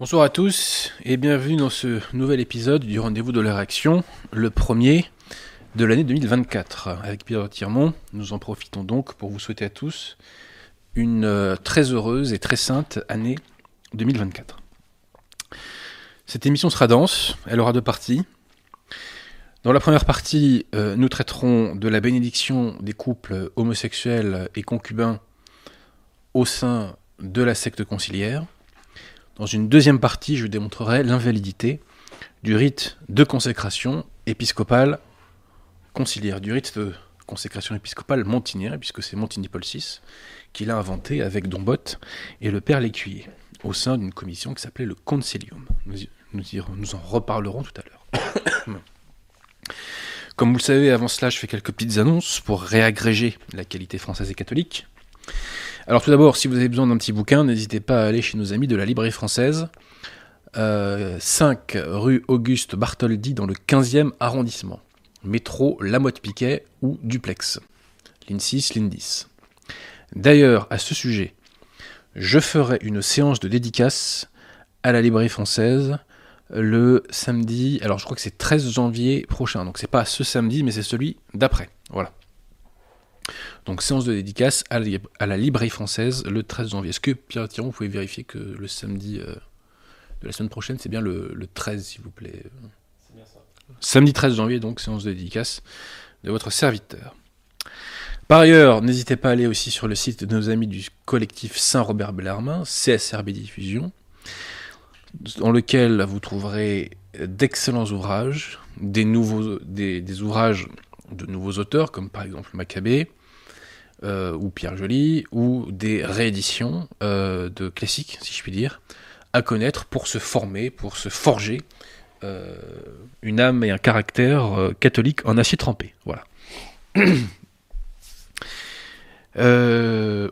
Bonsoir à tous et bienvenue dans ce nouvel épisode du rendez-vous de la réaction, le premier de l'année 2024. Avec Pierre Tirmont, nous en profitons donc pour vous souhaiter à tous une euh, très heureuse et très sainte année 2024. Cette émission sera dense, elle aura deux parties. Dans la première partie, euh, nous traiterons de la bénédiction des couples homosexuels et concubins au sein de la secte conciliaire. Dans une deuxième partie, je démontrerai l'invalidité du rite de consécration épiscopale conciliaire, du rite de consécration épiscopale montinière, puisque c'est Montigny Paul VI qui l'a inventé avec Dombot et le père Lécuyer, au sein d'une commission qui s'appelait le Concilium. Nous en reparlerons tout à l'heure. Comme vous le savez, avant cela, je fais quelques petites annonces pour réagréger la qualité française et catholique. Alors tout d'abord, si vous avez besoin d'un petit bouquin, n'hésitez pas à aller chez nos amis de la librairie française, 5 euh, rue Auguste Bartholdi dans le 15e arrondissement. Métro Lamotte-Piquet ou Duplex. Ligne 6, ligne 10. D'ailleurs, à ce sujet, je ferai une séance de dédicace à la librairie française le samedi, alors je crois que c'est 13 janvier prochain, donc c'est pas ce samedi, mais c'est celui d'après. Voilà. Donc séance de dédicace à la, librairie française le 13 janvier. Est-ce que Pierre Thiron, vous pouvez vérifier que le samedi euh, de la semaine prochaine, c'est bien le, 13, s'il vous plaît? C'est bien ça. Samedi 13 janvier, donc séance de dédicace de votre serviteur. Par ailleurs, n'hésitez pas à aller aussi sur le site de nos amis du collectif Saint-Robert Bellarmin, CSRB Diffusion, dans lequel vous trouverez d'excellents ouvrages, des, nouveaux, des ouvrages de nouveaux auteurs, comme par exemple Maccabée, euh, ou Pierre Joly, ou des rééditions euh, de classiques, si je puis dire, à connaître pour se former, pour se forger euh, une âme et un caractère catholique en acier trempé. Voilà.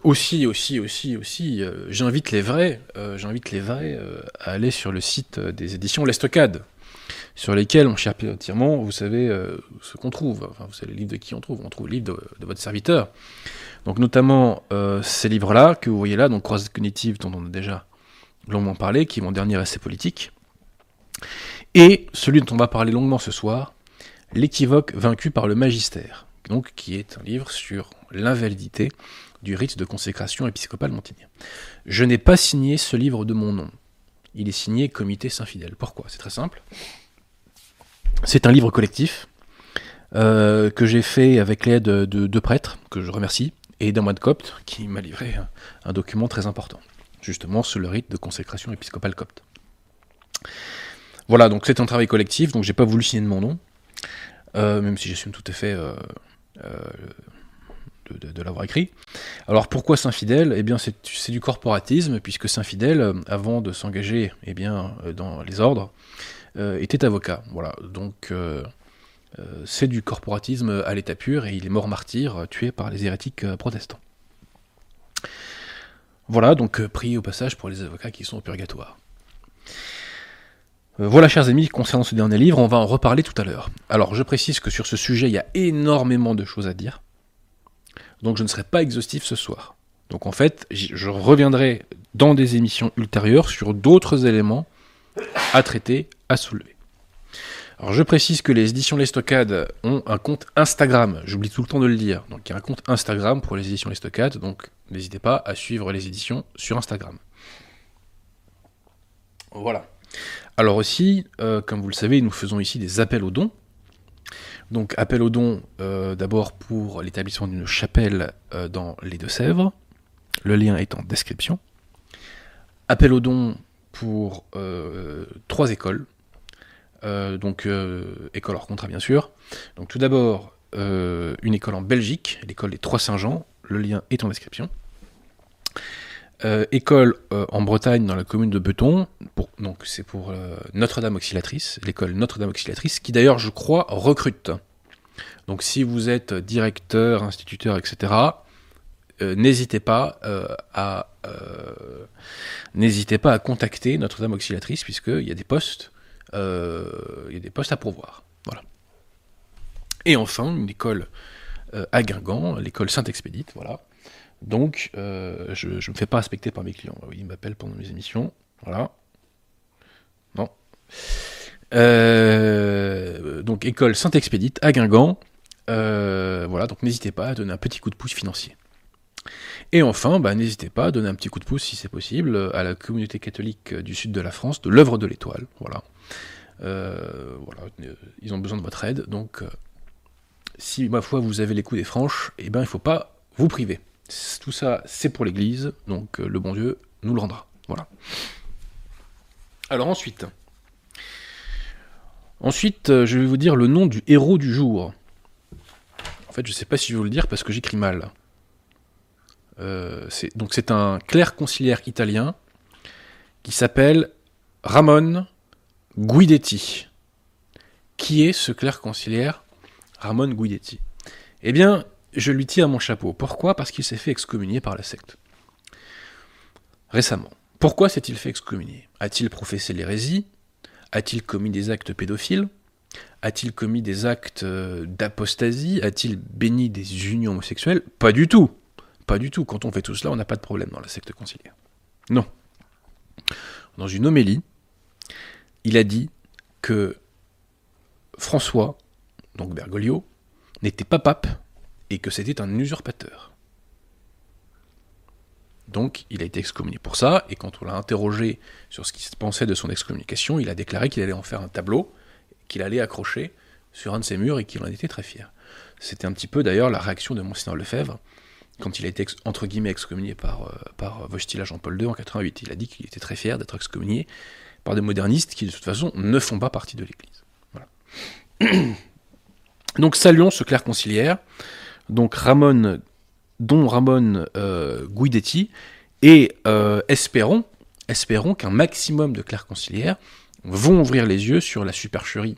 aussi, aussi, aussi, aussi, j'invite les vrais, j'invite les vrais à aller sur le site des éditions L'Estocade sur lesquels, mon cher Pierre Tirement, vous savez euh, ce qu'on trouve. Enfin, vous savez les livres de qui on trouve. On trouve le livre de, votre serviteur. Donc, notamment euh, ces livres-là que vous voyez là, donc Croisade cognitive, dont on a déjà longuement parlé, qui est mon dernier essai politique. Et celui dont on va parler longuement ce soir, L'équivoque vaincu par le magistère, donc qui est un livre sur l'invalidité du rite de consécration épiscopale montigny. Je n'ai pas signé ce livre de mon nom. Il est signé Comité Saint-Fidèle. Pourquoi? C'est très simple. C'est un livre collectif euh, que j'ai fait avec l'aide de deux prêtres, que je remercie, et d'un moine copte qui m'a livré un, document très important, justement sur le rite de consécration épiscopale copte. Voilà, donc c'est un travail collectif, donc j'ai pas voulu signer de mon nom, euh, même si j'assume tout à fait euh, de, l'avoir écrit. Alors pourquoi Saint-Fidèle? Eh bien c'est du corporatisme, puisque Saint-Fidèle, avant de s'engager eh dans les ordres, était avocat. Voilà, donc euh, euh, c'est du corporatisme à l'état pur et il est mort martyr, tué par les hérétiques protestants. Voilà, donc priez au passage pour les avocats qui sont au purgatoire. Voilà, chers amis, concernant ce dernier livre, on va en reparler tout à l'heure. Alors, je précise que sur ce sujet, il y a énormément de choses à dire. Donc, je ne serai pas exhaustif ce soir. Donc, en fait, je reviendrai dans des émissions ultérieures sur d'autres éléments à traiter, à soulever. Alors je précise que les éditions Les ont un compte Instagram, j'oublie tout le temps de le dire. Donc il y a un compte Instagram pour les éditions Les donc n'hésitez pas à suivre les éditions sur Instagram. Voilà. Alors aussi, euh, comme vous le savez, nous faisons ici des appels aux dons. Donc appel aux dons euh, d'abord pour l'établissement d'une chapelle euh, dans les Deux-Sèvres. Le lien est en description. Appel aux dons pour euh, trois écoles. Euh, donc, euh, école hors contrat, bien sûr. Donc, tout d'abord, une école en Belgique, l'école des Trois Saint-Jean. Le lien est en description. école en Bretagne, dans la commune de Beton. Pour, donc, c'est pour Notre-Dame Auxiliatrice, l'école Notre-Dame Auxiliatrice, qui d'ailleurs, je crois, recrute. Donc, si vous êtes directeur, instituteur, etc., n'hésitez pas à n'hésitez pas à contacter Notre-Dame Auxiliatrice, puisqu'il y a des postes, euh, il y a des postes à pourvoir. Voilà. Et enfin, une école euh, à Guingamp, l'école Saint-Expédite, voilà. Donc, euh, je ne me fais pas respecter par mes clients. Ils m'appellent pendant mes émissions, voilà. Non. Euh, donc école Saint-Expédite à Guingamp. Euh, voilà, donc n'hésitez pas à donner un petit coup de pouce financier. Et enfin, bah, n'hésitez pas à donner un petit coup de pouce, si c'est possible, à la communauté catholique du sud de la France, de l'œuvre de l'étoile. Voilà. Euh, voilà. Ils ont besoin de votre aide, donc si, ma foi, vous avez les coups des franches, eh ben, il ne faut pas vous priver. Tout ça, c'est pour l'Église, donc le bon Dieu nous le rendra. Voilà. Alors ensuite, ensuite, euh, je vais vous dire le nom du héros du jour. En fait, je ne sais pas si je vais vous le dire parce que j'écris mal. Euh, donc c'est un clerc conciliaire italien qui s'appelle Ramon Guidetti. Qui est ce clerc conciliaire Ramon Guidetti? Eh bien, je lui tire mon chapeau. Pourquoi? Parce qu'il s'est fait excommunier par la secte. Récemment. Pourquoi s'est-il fait excommunier? A-t-il professé l'hérésie? A-t-il commis des actes pédophiles? A-t-il commis des actes euh, d'apostasie? A-t-il béni des unions homosexuelles? Pas du tout. Pas du tout. Quand on fait tout cela, on n'a pas de problème dans la secte conciliaire. Non. Dans une homélie, il a dit que François, donc Bergoglio, n'était pas pape et que c'était un usurpateur. Donc il a été excommunié pour ça, et quand on l'a interrogé sur ce qu'il pensait de son excommunication, il a déclaré qu'il allait en faire un tableau, qu'il allait accrocher sur un de ses murs et qu'il en était très fier. C'était un petit peu d'ailleurs la réaction de Monseigneur Lefebvre quand il a été entre guillemets excommunié par, euh, par Wojtyla Jean-Paul II en 88. Il a dit qu'il était très fier d'être excommunié par des modernistes qui de toute façon ne font pas partie de l'Église. Voilà. Donc saluons ce clerc conciliaire, donc Ramon dont Ramon euh, Guidetti, et euh, espérons, espérons qu'un maximum de clercs conciliaires vont ouvrir les yeux sur la supercherie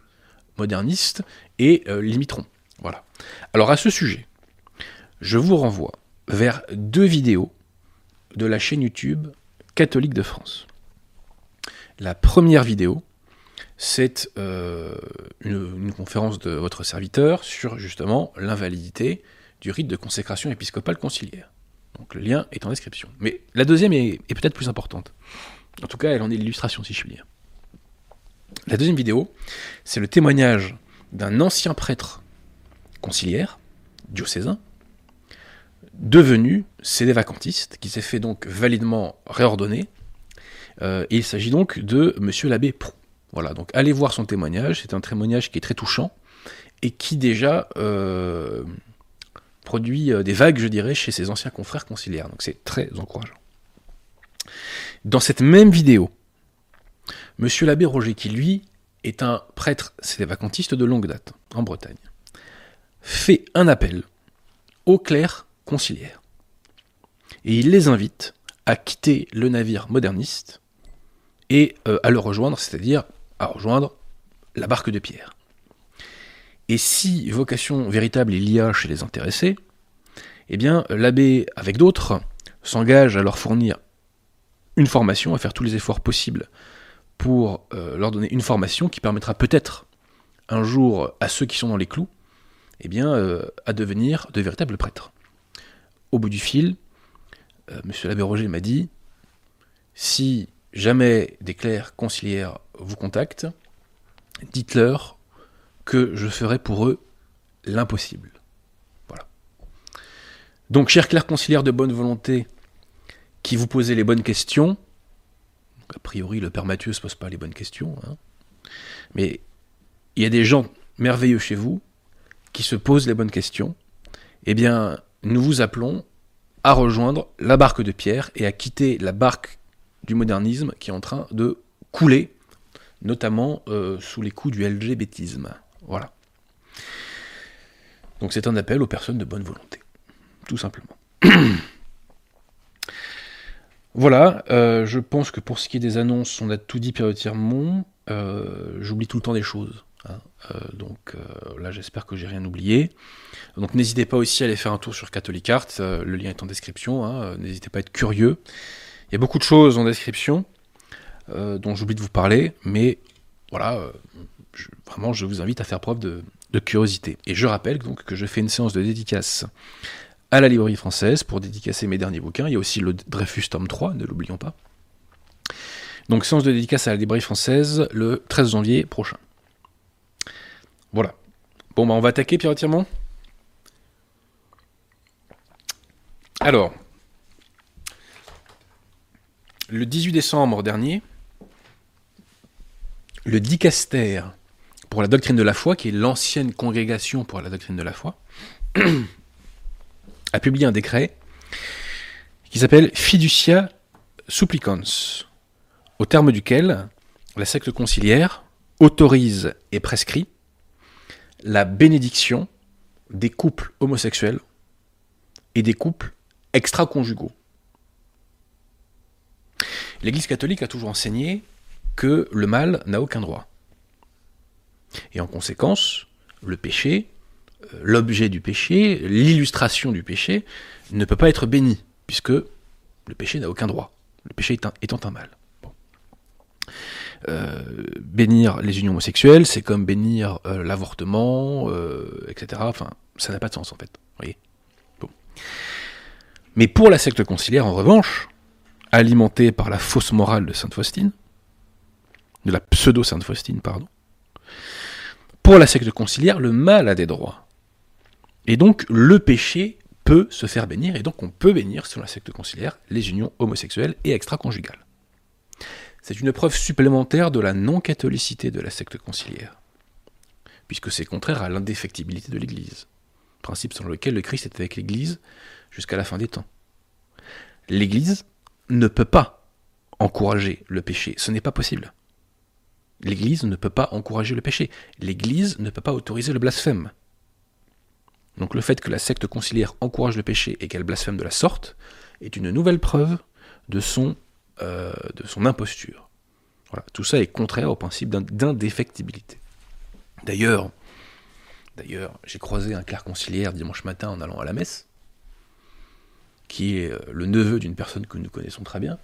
moderniste et euh, l'imiteront. Voilà. Alors à ce sujet, je vous renvoie vers deux vidéos de la chaîne YouTube catholique de France. La première vidéo, c'est une, conférence de votre serviteur sur justement l'invalidité du rite de consécration épiscopale conciliaire. Donc le lien est en description. Mais la deuxième est, peut-être plus importante. En tout cas, elle en est l'illustration, si je puis dire. La deuxième vidéo, c'est le témoignage d'un ancien prêtre conciliaire, diocésain, devenu vacantiste, qui s'est fait donc validement réordonner. Euh, il s'agit donc de Monsieur l'abbé Prou. Voilà, donc allez voir son témoignage, c'est un témoignage qui est très touchant, et qui déjà euh, produit euh, des vagues, je dirais, chez ses anciens confrères conciliaires. Donc c'est très encourageant. Dans cette même vidéo, Monsieur l'abbé Roger, qui lui est un prêtre vacantiste de longue date en Bretagne, fait un appel aux clercs Et il les invite à quitter le navire moderniste et euh, à le rejoindre, c'est-à-dire à rejoindre la barque de pierre. Et si vocation véritable il y a chez les intéressés, eh bien l'abbé, avec d'autres, s'engage à leur fournir une formation, à faire tous les efforts possibles pour euh, leur donner une formation qui permettra peut-être un jour à ceux qui sont dans les clous, eh bien, euh, à devenir de véritables prêtres. Au bout du fil, euh, Monsieur l'abbé Roger m'a dit si jamais des clercs conciliaires vous contactent, dites-leur que je ferai pour eux l'impossible. Voilà. Donc, chers clercs conciliaires de bonne volonté, qui vous posez les bonnes questions, a priori, le Père Mathieu ne se pose pas les bonnes questions, hein, mais il y a des gens merveilleux chez vous qui se posent les bonnes questions, eh bien, nous vous appelons à rejoindre la barque de Pierre et à quitter la barque du modernisme qui est en train de couler, notamment euh, sous les coups du LGBTisme. Voilà. Donc c'est un appel aux personnes de bonne volonté, tout simplement. voilà, euh, je pense que pour ce qui est des annonces, on a tout dit périodiquement. Euh, J'oublie tout le temps des choses. Hein. Euh, donc euh, là, j'espère que j'ai rien oublié. Donc n'hésitez pas aussi à aller faire un tour sur Catholic Art. le lien est en description. Hein. N'hésitez pas à être curieux. Il y a beaucoup de choses en description dont j'oublie de vous parler, mais voilà, vraiment, je vous invite à faire preuve de, curiosité. Et je rappelle donc que je fais une séance de dédicace à la librairie française pour dédicacer mes derniers bouquins. Il y a aussi le Dreyfus tome 3, ne l'oublions pas. Donc séance de dédicace à la librairie française le 13 janvier prochain. Voilà. Bon, bah on va attaquer Pierre Tirement Alors, le 18 décembre dernier, le dicaster pour la doctrine de la foi, qui est l'ancienne congrégation pour la doctrine de la foi, a publié un décret qui s'appelle Fiducia Supplicans, au terme duquel la secte conciliaire autorise et prescrit la bénédiction des couples homosexuels et des couples extra-conjugaux. L'Église catholique a toujours enseigné que le mal n'a aucun droit. Et en conséquence, le péché, euh, l'objet du péché, l'illustration du péché, ne peut pas être béni, puisque le péché n'a aucun droit, le péché étant un mal. Euh, bénir les unions homosexuelles, c'est comme bénir euh, l'avortement, etc. Enfin, ça n'a pas de sens en fait. Mais pour la secte conciliaire, en revanche, alimentée par la fausse morale de Sainte Faustine, de la pseudo-Sainte Faustine, pardon, pour la secte conciliaire, le mal a des droits. Et donc le péché peut se faire bénir, et donc on peut bénir, selon la secte conciliaire, les unions homosexuelles et extra-conjugales. C'est une preuve supplémentaire de la non-catholicité de la secte conciliaire, puisque c'est contraire à l'indéfectibilité de l'Église, principe selon lequel le Christ est avec l'Église jusqu'à la fin des temps. L'Église ne peut pas encourager le péché, ce n'est pas possible. L'Église ne peut pas encourager le péché. L'Église ne peut pas autoriser le blasphème. Donc le fait que la secte conciliaire encourage le péché et qu'elle blasphème de la sorte est une nouvelle preuve de son, euh, de son imposture. Tout ça est contraire au principe d'indéfectibilité. D'ailleurs, d'ailleurs, j'ai croisé un clerc conciliaire dimanche matin en allant à la messe, qui est euh, le neveu d'une personne que nous connaissons très bien,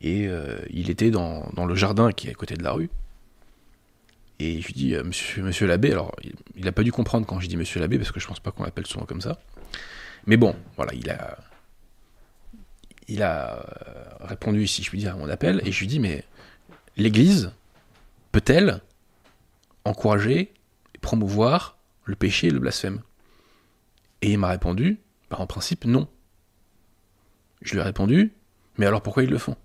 et euh, il était dans, le jardin qui est à côté de la rue. Et je lui dis, monsieur, l'abbé, alors il n'a pas dû comprendre quand je dis monsieur l'abbé, parce que je pense pas qu'on l'appelle souvent comme ça. Mais bon, voilà, il a, il a euh, répondu, si je puis dire, à mon appel, et je lui dis, mais l'Église peut-elle encourager et promouvoir le péché et le blasphème? Et il m'a répondu, bah, en principe, non. Je lui ai répondu, mais alors pourquoi ils le font?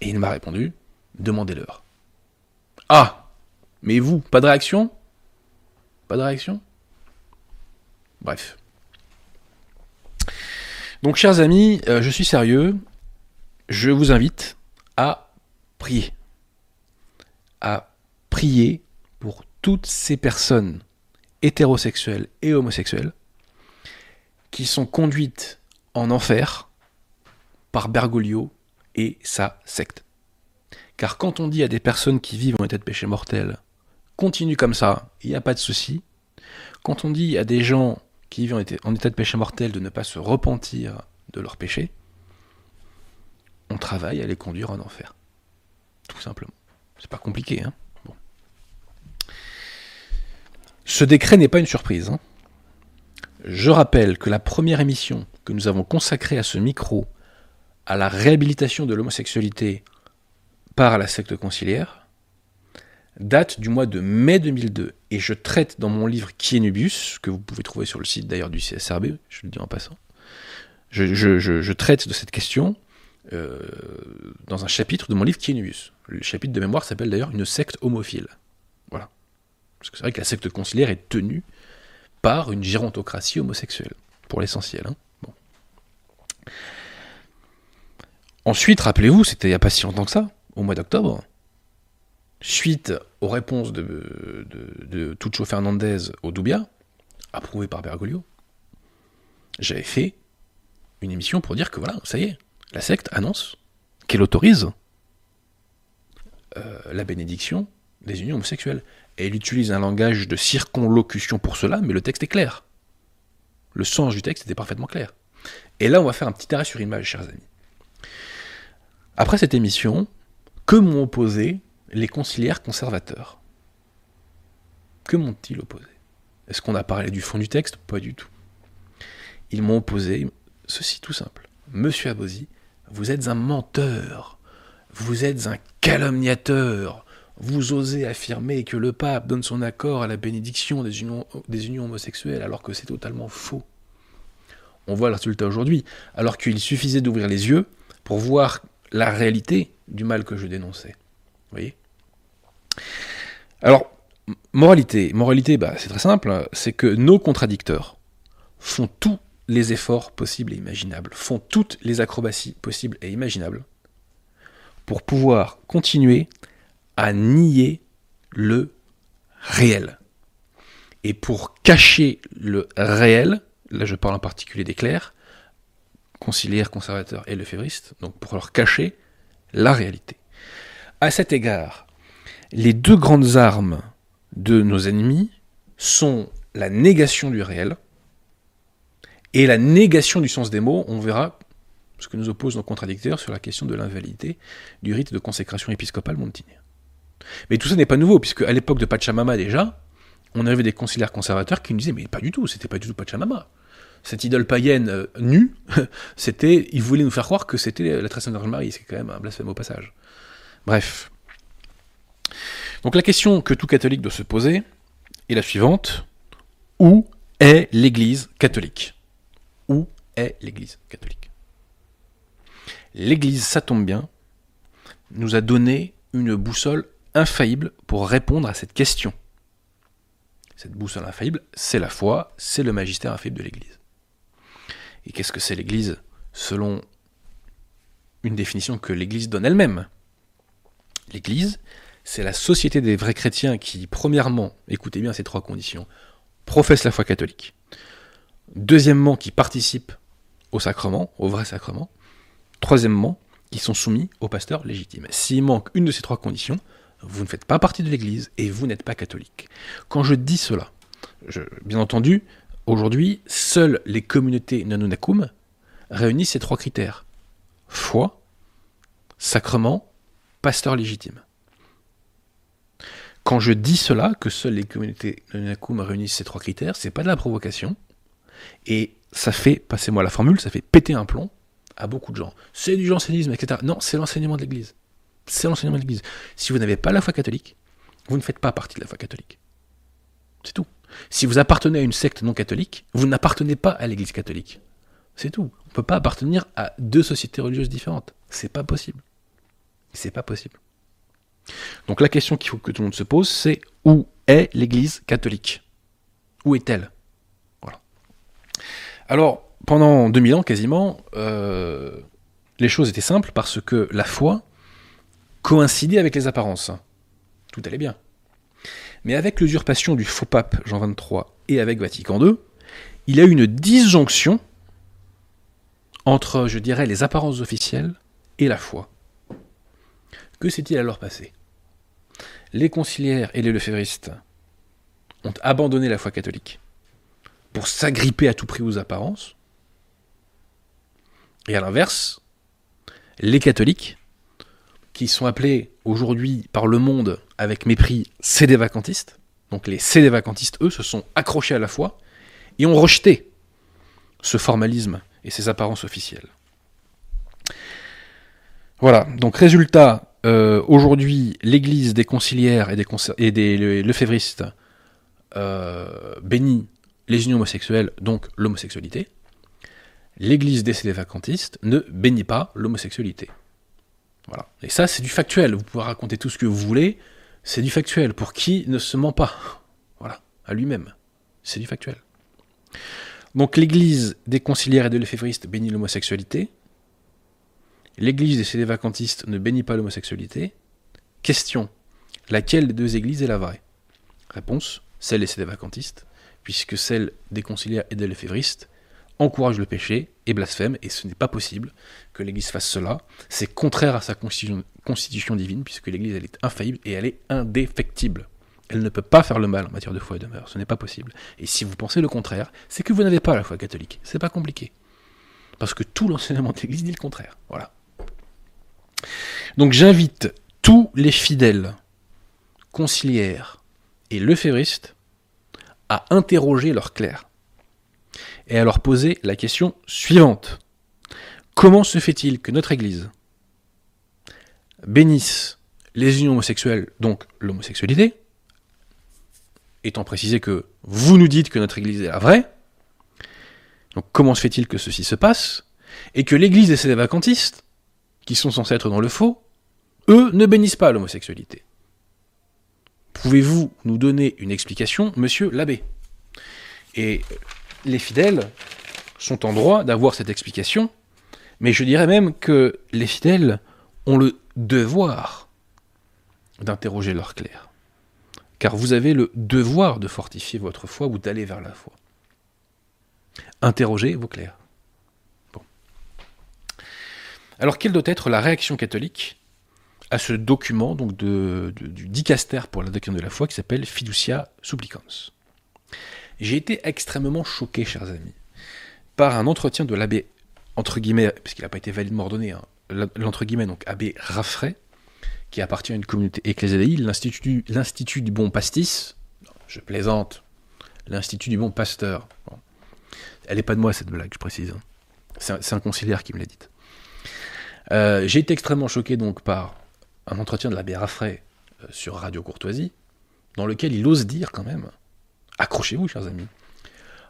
Et il m'a répondu Demandez-leur. Ah Mais vous, pas de réaction? Pas de réaction? Bref. Donc, chers amis, euh, je suis sérieux. Je vous invite à prier. À prier pour toutes ces personnes hétérosexuelles et homosexuelles qui sont conduites en enfer par Bergoglio et sa secte. Car quand on dit à des personnes qui vivent en état de péché mortel, continue comme ça, il n'y a pas de souci, quand on dit à des gens qui vivent en état de péché mortel de ne pas se repentir de leur péché, on travaille à les conduire en enfer. Tout simplement. C'est pas compliqué, hein. Ce décret n'est pas une surprise. Hein Je rappelle que la première émission que nous avons consacrée à ce micro à la réhabilitation de l'homosexualité par la secte conciliaire date du mois de mai 2002 et je traite dans mon livre Nubius, que vous pouvez trouver sur le site d'ailleurs du CSRB, je le dis en passant, je, traite de cette question euh, dans un chapitre de mon livre Nubius. Le chapitre de mémoire s'appelle d'ailleurs Une secte homophile. Voilà. Parce que c'est vrai que la secte conciliaire est tenue par une gérontocratie homosexuelle, pour l'essentiel. Hein. Ensuite, rappelez-vous, c'était il n'y a pas si longtemps que ça, au mois d'octobre, suite aux réponses de, Tuccio Fernandez au Dubia, approuvé par Bergoglio, j'avais fait une émission pour dire que voilà, ça y est, la secte annonce qu'elle autorise euh, la bénédiction des unions homosexuelles. Et elle utilise un langage de circonlocution pour cela, mais le texte est clair. Le sens du texte était parfaitement clair. Et là, on va faire un petit arrêt sur image, chers amis. Après cette émission, que m'ont opposé les conciliaires conservateurs Que m'ont-ils opposé Est-ce qu'on a parlé du fond du texte? Pas du tout. Ils m'ont opposé ceci tout simple. Monsieur Abosi, vous êtes un menteur. vous êtes un calomniateur. Vous osez affirmer que le pape donne son accord à la bénédiction des unions, des unions homosexuelles alors que c'est totalement faux. On voit le résultat aujourd'hui, alors qu'il suffisait d'ouvrir les yeux pour voir la réalité du mal que je dénonçais. Alors, moralité, moralité, bah, c'est très simple, c'est que nos contradicteurs font tous les efforts possibles et imaginables, font toutes les acrobaties possibles et imaginables pour pouvoir continuer à nier le réel. Et pour cacher le réel, là je parle en particulier des clercs, conciliaires, conservateurs et lefévristes, donc pour leur cacher la réalité. À cet égard, les deux grandes armes de nos ennemis sont la négation du réel et la négation du sens des mots. On verra ce que nous opposent nos contradicteurs sur la question de l'invalidité du rite de consécration épiscopale montinien. Mais tout ça n'est pas nouveau, puisque à l'époque de Pachamama déjà, on avait des conciliaires conservateurs qui nous disaient mais pas du tout, c'était pas du tout Pachamama. Cette idole païenne euh, nue, c'était, ils voulaient nous faire croire que c'était la tradition de Marie, c'est quand même un blasphème au passage. Bref. Donc la question que tout catholique doit se poser est la suivante où est l'Église catholique? Où est l'Église catholique? L'Église, ça tombe bien, nous a donné une boussole infaillible pour répondre à cette question. Cette boussole infaillible, c'est la foi, c'est le magistère infaillible de l'Église. Et qu'est-ce que c'est l'Église selon une définition que l'Église donne elle-même? L'Église, c'est la société des vrais chrétiens qui, premièrement, écoutez bien ces trois conditions, professent la foi catholique. Deuxièmement, qui participent au sacrement, au vrai sacrement. Troisièmement, qui sont soumis au pasteur légitime. S'il manque une de ces trois conditions, vous ne faites pas partie de l'Église et vous n'êtes pas catholique. Quand je dis cela, bien entendu, aujourd'hui, seules les communautés nanunakum réunissent ces trois critères. Foi, sacrement, pasteur légitime. Quand je dis cela, que seules les communautés nanunakum réunissent ces trois critères, c'est pas de la provocation. Et ça fait, passez-moi la formule, ça fait péter un plomb à beaucoup de gens. C'est du jansénisme, etc. Non, c'est l'enseignement de l'Église. C'est l'enseignement de l'Église. Si vous n'avez pas la foi catholique, vous ne faites pas partie de la foi catholique. C'est tout. Si vous appartenez à une secte non catholique, vous n'appartenez pas à l'Église catholique. C'est tout. On ne peut pas appartenir à deux sociétés religieuses différentes. C'est pas possible. C'est pas possible. Donc la question qu'il faut que tout le monde se pose, c'est où est l'Église catholique? Où est-elle? Voilà. Alors, pendant 2000 ans quasiment, euh, les choses étaient simples parce que la foi coïncidait avec les apparences. Tout allait bien. Mais avec l'usurpation du faux pape Jean XXIII et avec Vatican II, il y a eu une disjonction entre, je dirais, les apparences officielles et la foi. Que s'est-il alors passé? Les conciliaires et les lefévristes ont abandonné la foi catholique pour s'agripper à tout prix aux apparences, et à l'inverse, les catholiques, qui sont appelés aujourd'hui par le monde avec mépris CD vacantistes, donc les CD vacantistes, eux, se sont accrochés à la foi et ont rejeté ce formalisme et ces apparences officielles. Voilà, donc résultat, euh, aujourd'hui, l'église des conciliaires et des, et euh, bénit les unions homosexuelles, donc l'homosexualité l'Église des vacantistes ne bénit pas l'homosexualité. Voilà. Et ça, c'est du factuel. Vous pouvez raconter tout ce que vous voulez, c'est du factuel. Pour qui ne se ment pas Voilà, à lui-même. C'est du factuel. Donc l'Église des conciliaires et des lefévristes bénit l'homosexualité. L'Église des vacantistes ne bénit pas l'homosexualité. Question laquelle des deux églises est la vraie? Réponse celle des vacantistes, puisque celle des conciliaires et des lefévristes encourage le péché et blasphème, et ce n'est pas possible que l'Église fasse cela. C'est contraire à sa constitution, divine, puisque l'Église est infaillible et elle est indéfectible. Elle ne peut pas faire le mal en matière de foi et de mœurs, ce n'est pas possible. Et si vous pensez le contraire, c'est que vous n'avez pas la foi catholique. C'est pas compliqué. Parce que tout l'enseignement de l'Église dit le contraire. Voilà. Donc j'invite tous les fidèles, conciliaires et lefévristes à interroger leur clerc et à leur poser la question suivante. Comment se fait-il que notre Église bénissent les unions homosexuelles, donc l'homosexualité, étant précisé que vous nous dites que notre Église est la vraie, donc comment se fait-il que ceci se passe? Et que l'Église et ses vacantistes, qui sont censés être dans le faux, eux ne bénissent pas l'homosexualité. Pouvez-vous nous donner une explication, monsieur l'abbé? Et les fidèles sont en droit d'avoir cette explication, mais je dirais même que les fidèles ont le devoir d'interroger leur clerc. Car vous avez le devoir de fortifier votre foi ou d'aller vers la foi. Interrogez vos clercs. Alors, quelle doit être la réaction catholique à ce document donc du dicaster pour la doctrine de la foi qui s'appelle Fiducia Supplicans? J'ai été extrêmement choqué, chers amis, par un entretien de l'abbé, entre guillemets, puisqu'il n'a pas été validement ordonné, hein, guillemets, donc abbé Raffray, qui appartient à une communauté ecclésiastique, l'Institut, l'Institut du bon pastis, je plaisante, l'Institut du bon pasteur. Elle n'est pas de moi cette blague, je précise. Hein. C'est un, conciliaire qui me l'a dite. Euh, j'ai été extrêmement choqué donc par un entretien de l'abbé Raffray euh, sur Radio Courtoisie, dans lequel il ose dire quand même, accrochez-vous chers amis,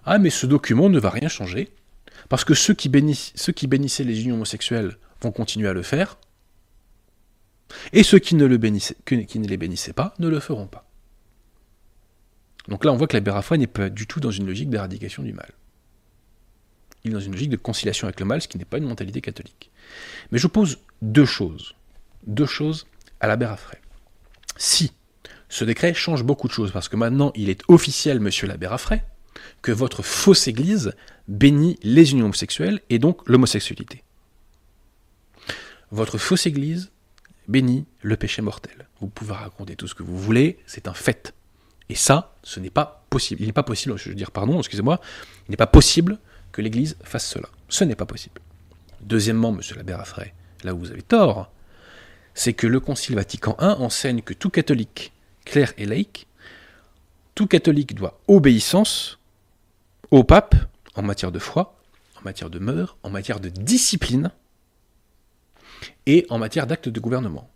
ah mais ce document ne va rien changer, parce que ceux qui, bénissaient les unions homosexuelles vont continuer à le faire, et ceux qui ne, les bénissaient pas ne le feront pas. Donc là, on voit que l'abbé Raffray n'est pas du tout dans une logique d'éradication du mal. Dans une logique de conciliation avec le mal, ce qui n'est pas une mentalité catholique. Mais je pose deux choses. Deux choses à l'abbé Raffray. Si ce décret change beaucoup de choses, parce que maintenant il est officiel, monsieur l'abbé Raffray, que votre fausse église bénit les unions homosexuelles et donc l'homosexualité. Votre fausse église bénit le péché mortel. Vous pouvez raconter tout ce que vous voulez, c'est un fait. Et ça, ce n'est pas possible. Il n'est pas possible, je veux dire, pardon, excusez-moi, il n'est pas possible que l'Église fasse cela. Ce n'est pas possible. Deuxièmement, monsieur l'abbé Raffray, là où vous avez tort, c'est que le Concile Vatican I enseigne que tout catholique, clair et laïque, tout catholique doit obéissance au pape en matière de foi, en matière de mœurs, en matière de discipline et en matière d'actes de gouvernement.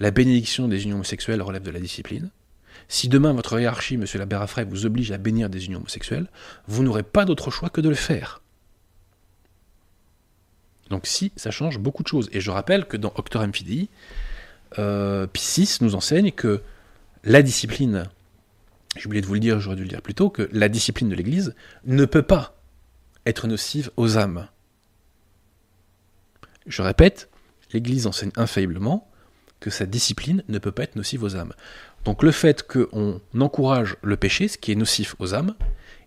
La bénédiction des unions homosexuelles relève de la discipline. Si demain votre hiérarchie, monsieur l'abbé Raffray, vous oblige à bénir des unions homosexuelles, vous n'aurez pas d'autre choix que de le faire. Donc si, ça change beaucoup de choses. Et je rappelle que dans Octorem Fidei, euh, Piscis nous enseigne que la discipline, j'ai oublié de vous le dire, j'aurais dû le dire plus tôt, que la discipline de l'Église ne peut pas être nocive aux âmes. Je répète, l'Église enseigne infailliblement que sa discipline ne peut pas être nocive aux âmes. Donc le fait qu'on encourage le péché, ce qui est nocif aux âmes,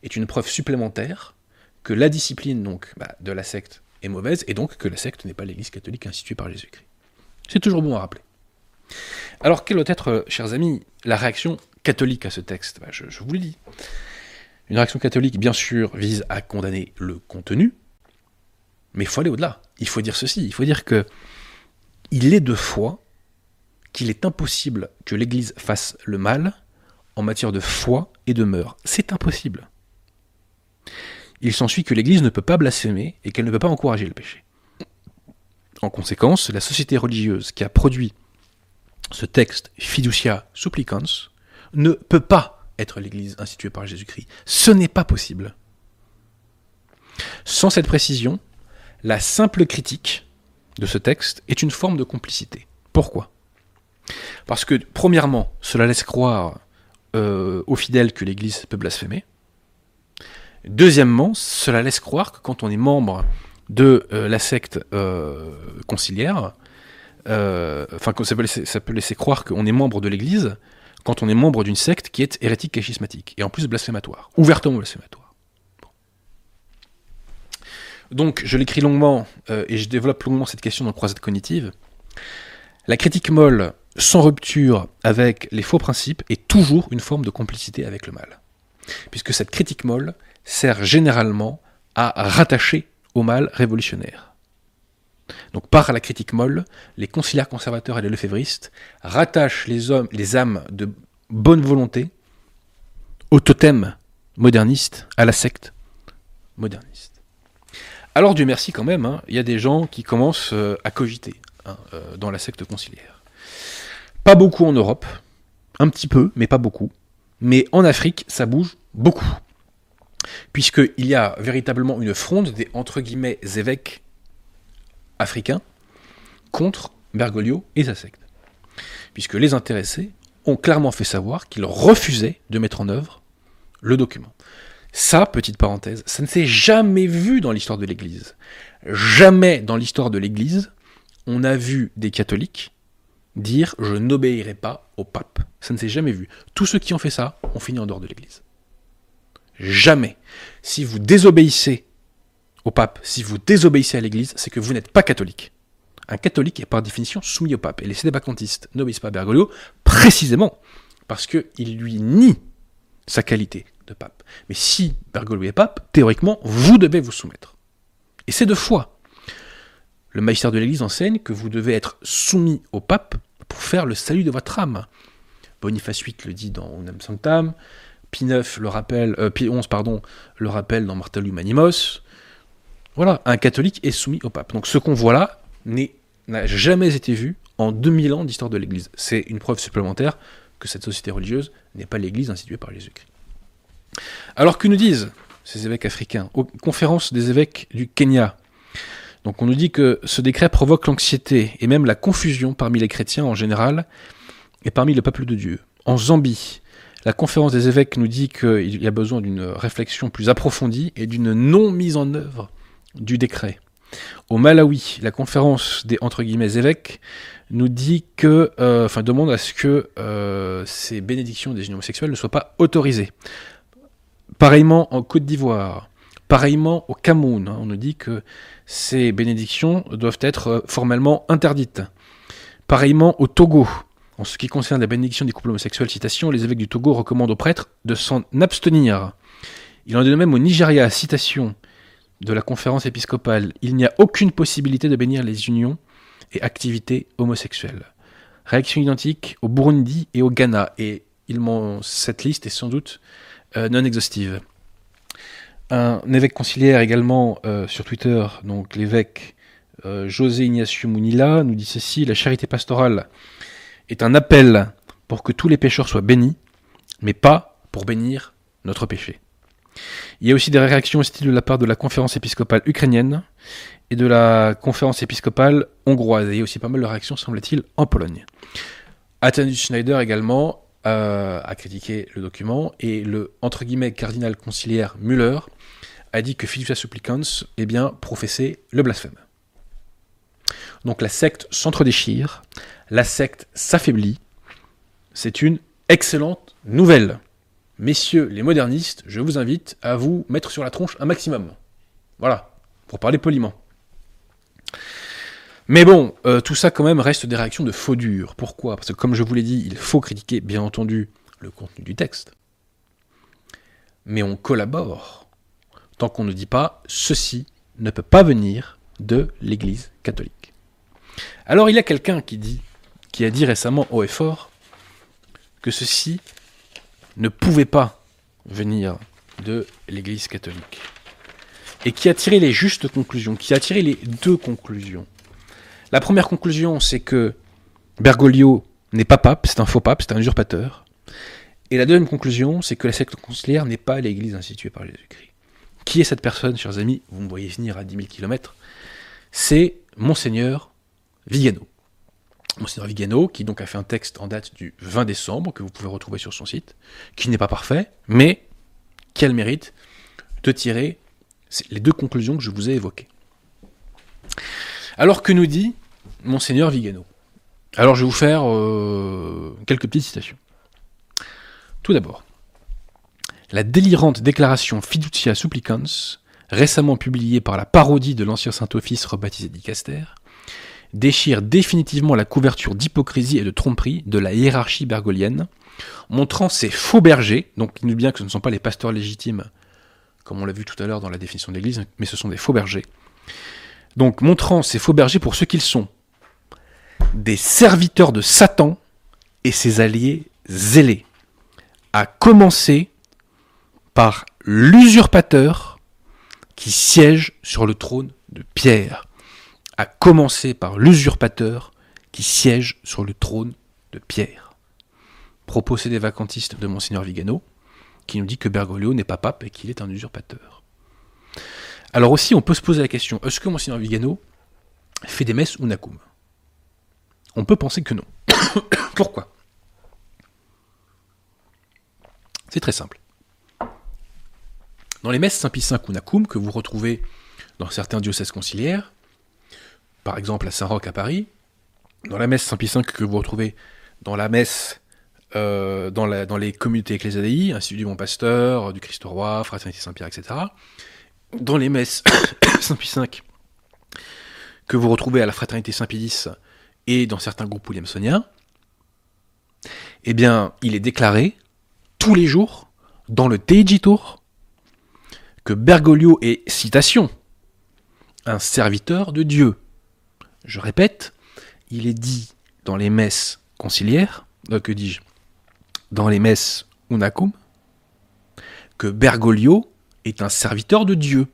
est une preuve supplémentaire que la discipline bah, de la secte est mauvaise et donc que la secte n'est pas l'Église catholique instituée par Jésus-Christ. C'est toujours bon à rappeler. Alors quelle doit être, euh, chers amis, la réaction catholique à ce texte? Bah, je, je vous le dis. Une réaction catholique, bien sûr, vise à condamner le contenu, mais il faut aller au-delà. Il faut dire ceci, il faut dire que il est de foi qu'il est impossible que l'Église fasse le mal en matière de foi et de mœurs. C'est impossible il s'ensuit que l'Église ne peut pas blasphémer et qu'elle ne peut pas encourager le péché. En conséquence, la société religieuse qui a produit ce texte Fiducia Supplicans ne peut pas être l'Église instituée par Jésus-Christ. Ce n'est pas possible. Sans cette précision, la simple critique de ce texte est une forme de complicité. Pourquoi? Parce que, premièrement, cela laisse croire euh, aux fidèles que l'Église peut blasphémer. Deuxièmement, cela laisse croire que quand on est membre de euh, la secte euh, conciliaire, enfin, ça, ça, peut laisser croire qu'on est membre de l'Église quand on est membre d'une secte qui est hérétique et schismatique, et en plus blasphématoire, ouvertement blasphématoire. Donc, je l'écris longuement, et je développe longuement cette question dans Croisade cognitive. La critique molle, sans rupture avec les faux principes, est toujours une forme de complicité avec le mal. Puisque cette critique molle sert généralement à rattacher au mal révolutionnaire. Donc par la critique molle, les conciliaires conservateurs et les lefévristes rattachent les, hommes, les âmes de bonne volonté au totem moderniste, à la secte moderniste. Alors Dieu merci quand même, hein, il y a des gens qui commencent euh, à cogiter. hein, euh, dans la secte conciliaire. Pas beaucoup en Europe, un petit peu, mais pas beaucoup. Mais en Afrique, ça bouge beaucoup. Puisqu'il y a véritablement une fronde des entre guillemets évêques africains contre Bergoglio et sa secte. Puisque les intéressés ont clairement fait savoir qu'ils refusaient de mettre en œuvre le document. Ça, petite parenthèse, ça ne s'est jamais vu dans l'histoire de l'Église. Jamais dans l'histoire de l'Église, on a vu des catholiques dire je n'obéirai pas au pape. Ça ne s'est jamais vu. Tous ceux qui ont fait ça ont fini en dehors de l'Église. Jamais. Si vous désobéissez au pape, si vous désobéissez à l'Église, c'est que vous n'êtes pas catholique. Un catholique est par définition soumis au pape. Et les sédébacantistes n'obéissent pas à Bergoglio précisément parce qu'il lui nie sa qualité de pape. Mais si Bergoglio est pape, théoriquement, vous devez vous soumettre. Et c'est de foi. Le magistère de l'Église enseigne que vous devez être soumis au pape pour faire le salut de votre âme. Boniface VIII le dit dans Unam Sanctam, Pie IX le rappelle, euh, Pie le rappelle dans Martellum Animos. Voilà, un catholique est soumis au pape. Donc ce qu'on voit là n'a jamais été vu en 2000 ans d'histoire de l'Église. C'est une preuve supplémentaire que cette société religieuse n'est pas l'Église instituée par Jésus-Christ. Alors que nous disent ces évêques africains aux conférences des évêques du Kenya donc on nous dit que ce décret provoque l'anxiété et même la confusion parmi les chrétiens en général et parmi le peuple de Dieu. En Zambie, la conférence des évêques nous dit qu'il y a besoin d'une réflexion plus approfondie et d'une non mise en œuvre du décret. Au Malawi, la conférence des entre guillemets évêques nous dit que, euh, enfin demande à ce que euh, ces bénédictions des unions ne soient pas autorisées. Pareillement en Côte d'Ivoire, pareillement au Cameroun, hein, on nous dit que ces bénédictions doivent être euh, formellement interdites. Pareillement au Togo. En ce qui concerne la bénédiction des couples homosexuels, citation, les évêques du Togo recommandent aux prêtres de s'en abstenir. Il en est de même au Nigeria, citation de la conférence épiscopale, il n'y a aucune possibilité de bénir les unions et activités homosexuelles. Réaction identique au Burundi et au Ghana, et il cette liste est sans doute euh, non exhaustive. Un évêque conciliaire également euh, sur Twitter, donc l'évêque euh, José Ignacio Munila, nous dit ceci La charité pastorale est un appel pour que tous les pécheurs soient bénis, mais pas pour bénir notre péché. Il y a aussi des réactions hostiles de la part de la conférence épiscopale ukrainienne et de la conférence épiscopale hongroise. il y a aussi pas mal de réactions, semble-t-il, en Pologne. Athanus Schneider également euh, a critiqué le document et le entre guillemets cardinal conciliaire Müller a dit que Fiducia Supplicans eh bien, professait le blasphème. Donc la secte s'entre-déchire, la secte s'affaiblit. C'est une excellente nouvelle. Messieurs les modernistes, je vous invite à vous mettre sur la tronche un maximum. Voilà, pour parler poliment. Mais bon, euh, tout ça quand même reste des réactions de faux durs. Pourquoi? Parce que comme je vous l'ai dit, il faut critiquer bien entendu le contenu du texte. Mais on collabore tant qu'on ne dit pas ceci ne peut pas venir de l'Église catholique. Alors il y a quelqu'un qui dit, qui a dit récemment haut et fort, que ceci ne pouvait pas venir de l'Église catholique. Et qui a tiré les justes conclusions, qui a tiré les deux conclusions. La première conclusion, c'est que Bergoglio n'est pas pape, c'est un faux pape, c'est un usurpateur. Et la deuxième conclusion, c'est que la secte conciliaire n'est pas l'Église instituée par Jésus-Christ. Qui est cette personne, chers amis? Vous me voyez venir à 10 000 km. C'est Monseigneur Vigano. Monseigneur Vigano, qui donc a fait un texte en date du 20 décembre, que vous pouvez retrouver sur son site, qui n'est pas parfait, mais qui a le mérite de tirer les deux conclusions que je vous ai évoquées. Alors que nous dit Monseigneur Vigano Alors je vais vous faire euh, quelques petites citations. Tout d'abord, la délirante déclaration Fiducia Supplicans, récemment publiée par la parodie de l'ancien Saint-Office rebaptisé Dicaster, déchire définitivement la couverture d'hypocrisie et de tromperie de la hiérarchie bergolienne, montrant ces faux bergers, donc nous bien que ce ne sont pas les pasteurs légitimes, comme on l'a vu tout à l'heure dans la définition de l'Église, mais ce sont des faux bergers. Donc montrant ces faux bergers pour ce qu'ils sont, des serviteurs de Satan et ses alliés zélés, à commencer par l'usurpateur qui siège sur le trône de Pierre. à commencer par l'usurpateur qui siège sur le trône de Pierre. Propos des vacantistes de Monseigneur Vigano, qui nous dit que Bergoglio n'est pas pape et qu'il est un usurpateur. Alors aussi, on peut se poser la question, est-ce que Monseigneur Vigano fait des messes ou Nakum On peut penser que non. Pourquoi? C'est très simple. Dans les messes Saint-Pie V ou Nakum, que vous retrouvez dans certains diocèses conciliaires, par exemple à Saint-Roch à Paris, dans la messe Saint-Pie V que vous retrouvez dans la messe euh, dans, les communautés ecclésiastiques, Institut du Bon Pasteur, du Christ Roi, Fraternité Saint-Pierre, etc. Dans les messes Saint-Pie V que vous retrouvez à la Fraternité Saint-Pie X et dans certains groupes williamsoniens, eh bien, il est déclaré tous les jours dans le Teiji Tour que Bergoglio est, citation, un serviteur de Dieu. Je répète, il est dit dans les messes conciliaires, euh, que dis-je, dans les messes Unacum, que Bergoglio est un serviteur de Dieu.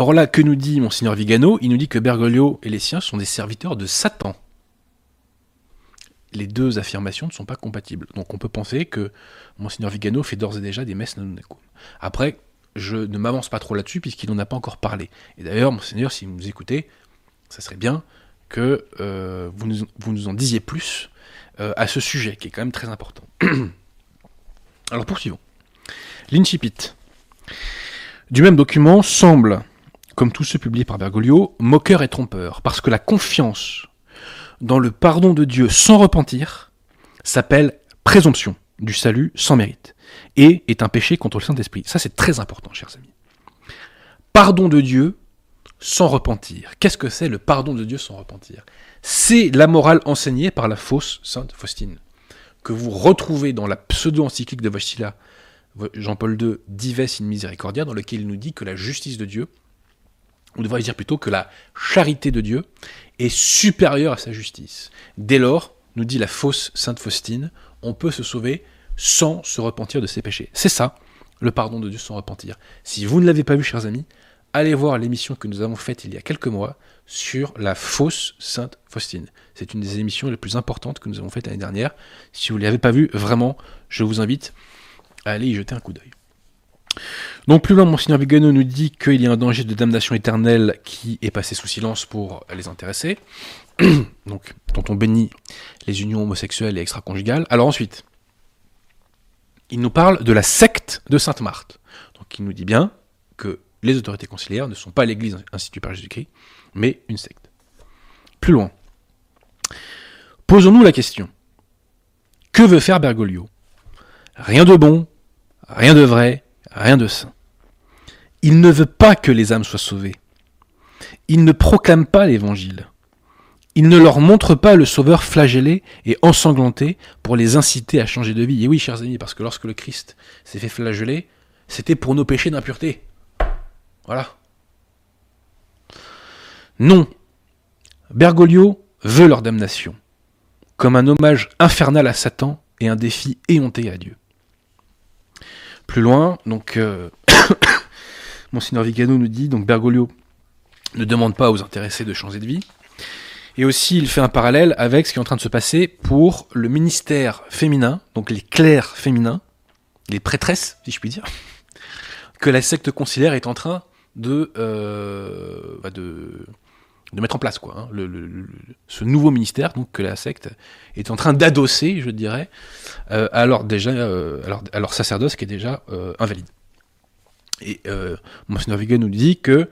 Or là, que nous dit Monseigneur Vigano? Il nous dit que Bergoglio et les siens sont des serviteurs de Satan. Les deux affirmations ne sont pas compatibles. Donc on peut penser que Monseigneur Vigano fait d'ores et déjà des messes Unacum. Après, je ne m'avance pas trop là-dessus puisqu'il n'en a pas encore parlé. Et d'ailleurs, Monseigneur, si vous nous écoutez, ça serait bien que euh, vous, nous, en disiez plus euh, à ce sujet, qui est quand même très important. Alors poursuivons. L'Incipit du même document semble, comme tous ceux publiés par Bergoglio, moqueur et trompeur, parce que la confiance dans le pardon de Dieu sans repentir s'appelle présomption du salut sans mérite, et est un péché contre le Saint-Esprit. Ça c'est très important, chers amis. Pardon de Dieu sans repentir. Qu'est-ce que c'est le pardon de Dieu sans repentir? C'est la morale enseignée par la fausse Sainte Faustine, que vous retrouvez dans la pseudo-encyclique de Vostila, Jean-Paul II, Dives in Misericordia, dans lequel il nous dit que la justice de Dieu, on devrait dire plutôt que la charité de Dieu, est supérieure à sa justice. Dès lors, nous dit la fausse Sainte Faustine, on peut se sauver sans se repentir de ses péchés. C'est ça, le pardon de Dieu sans repentir. Si vous ne l'avez pas vu, chers amis, allez voir l'émission que nous avons faite il y a quelques mois sur la fausse Sainte Faustine. C'est une des émissions les plus importantes que nous avons faites l'année dernière. Si vous ne l'avez pas vue, vraiment, je vous invite à aller y jeter un coup d'œil. Donc plus loin, Monseigneur Vigano nous dit qu'il y a un danger de damnation éternelle qui est passé sous silence pour les intéressés, donc dont on bénit les unions homosexuelles et extra-conjugales. Alors ensuite, il nous parle de la secte de Sainte Marthe. Donc il nous dit bien que les autorités conciliaires ne sont pas l'Église instituée par Jésus-Christ, mais une secte. Plus loin. Posons-nous la question. Que veut faire Bergoglio? Rien de bon, rien de vrai, rien de saint. Il ne veut pas que les âmes soient sauvées. Il ne proclame pas l'Évangile. Il ne leur montre pas le Sauveur flagellé et ensanglanté pour les inciter à changer de vie. Et oui, chers amis, parce que lorsque le Christ s'est fait flageller, c'était pour nos péchés d'impureté. Voilà. Non. Bergoglio veut leur damnation, comme un hommage infernal à Satan et un défi éhonté à Dieu. Plus loin, donc, euh, Monsignor Vigano nous dit, donc Bergoglio ne demande pas aux intéressés de changer de vie, et aussi il fait un parallèle avec ce qui est en train de se passer pour le ministère féminin, donc les clercs féminins, les prêtresses, si je puis dire, que la secte conciliaire est en train de, euh, bah, de, de, mettre en place quoi, hein, ce nouveau ministère donc, que la secte est en train d'adosser, je dirais, euh, alors euh, sacerdoce qui est déjà euh, invalide. Et euh, Monseigneur Vigan nous dit que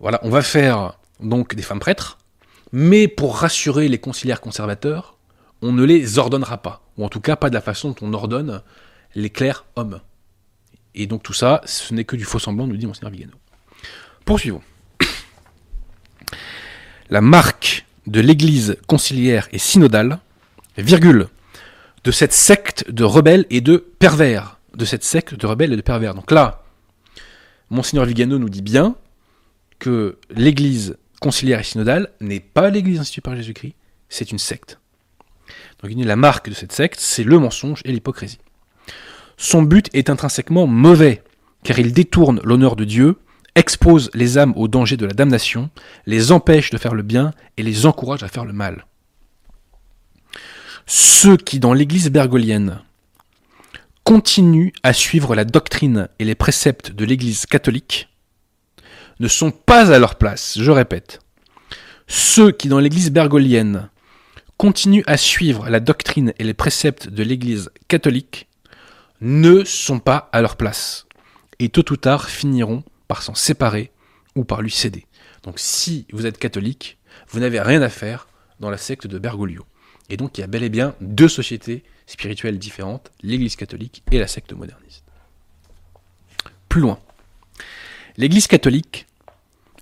voilà, on va faire donc des femmes prêtres, mais pour rassurer les conciliaires conservateurs, on ne les ordonnera pas, ou en tout cas pas de la façon dont on ordonne les clercs hommes. Et donc tout ça, ce n'est que du faux semblant, nous dit Monseigneur Vigano. Poursuivons. La marque de l'Église conciliaire et synodale, virgule, de cette secte de rebelles et de pervers. De cette secte de rebelles et de pervers. Donc là, Monseigneur Vigano nous dit bien que l'Église conciliaire et synodale n'est pas l'Église instituée par Jésus-Christ, c'est une secte. Donc la marque de cette secte, c'est le mensonge et l'hypocrisie. Son but est intrinsèquement mauvais, car il détourne l'honneur de Dieu expose les âmes au danger de la damnation, les empêche de faire le bien et les encourage à faire le mal. Ceux qui, dans l'Église bergolienne, continuent à suivre la doctrine et les préceptes de l'Église catholique ne sont pas à leur place, je répète. Ceux qui, dans l'Église bergolienne, continuent à suivre la doctrine et les préceptes de l'Église catholique ne sont pas à leur place, et tôt ou tard finiront par s'en séparer ou par lui céder. Donc si vous êtes catholique, vous n'avez rien à faire dans la secte de Bergoglio. Et donc il y a bel et bien deux sociétés spirituelles différentes, l'Église catholique et la secte moderniste. Plus loin. L'Église catholique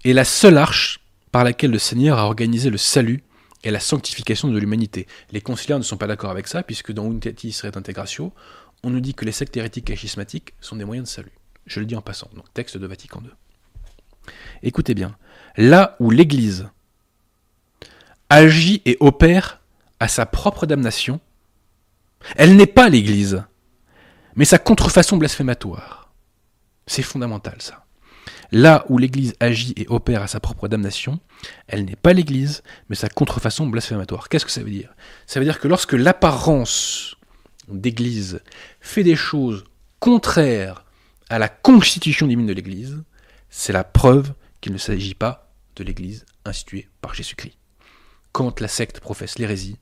est la seule arche par laquelle le Seigneur a organisé le salut et la sanctification de l'humanité. Les conciliaires ne sont pas d'accord avec ça, puisque dans Unitatis Ret Integratio, on nous dit que les sectes hérétiques et schismatiques sont des moyens de salut. Je le dis en passant, donc texte de Vatican II. Écoutez bien, là où l'Église agit et opère à sa propre damnation, elle n'est pas l'Église, mais sa contrefaçon blasphématoire. C'est fondamental ça. Là où l'Église agit et opère à sa propre damnation, elle n'est pas l'Église, mais sa contrefaçon blasphématoire. Qu'est-ce que ça veut dire? Ça veut dire que lorsque l'apparence d'Église fait des choses contraires à la constitution divine de l'Église, c'est la preuve qu'il ne s'agit pas de l'Église instituée par Jésus-Christ. Quand la secte professe l'hérésie,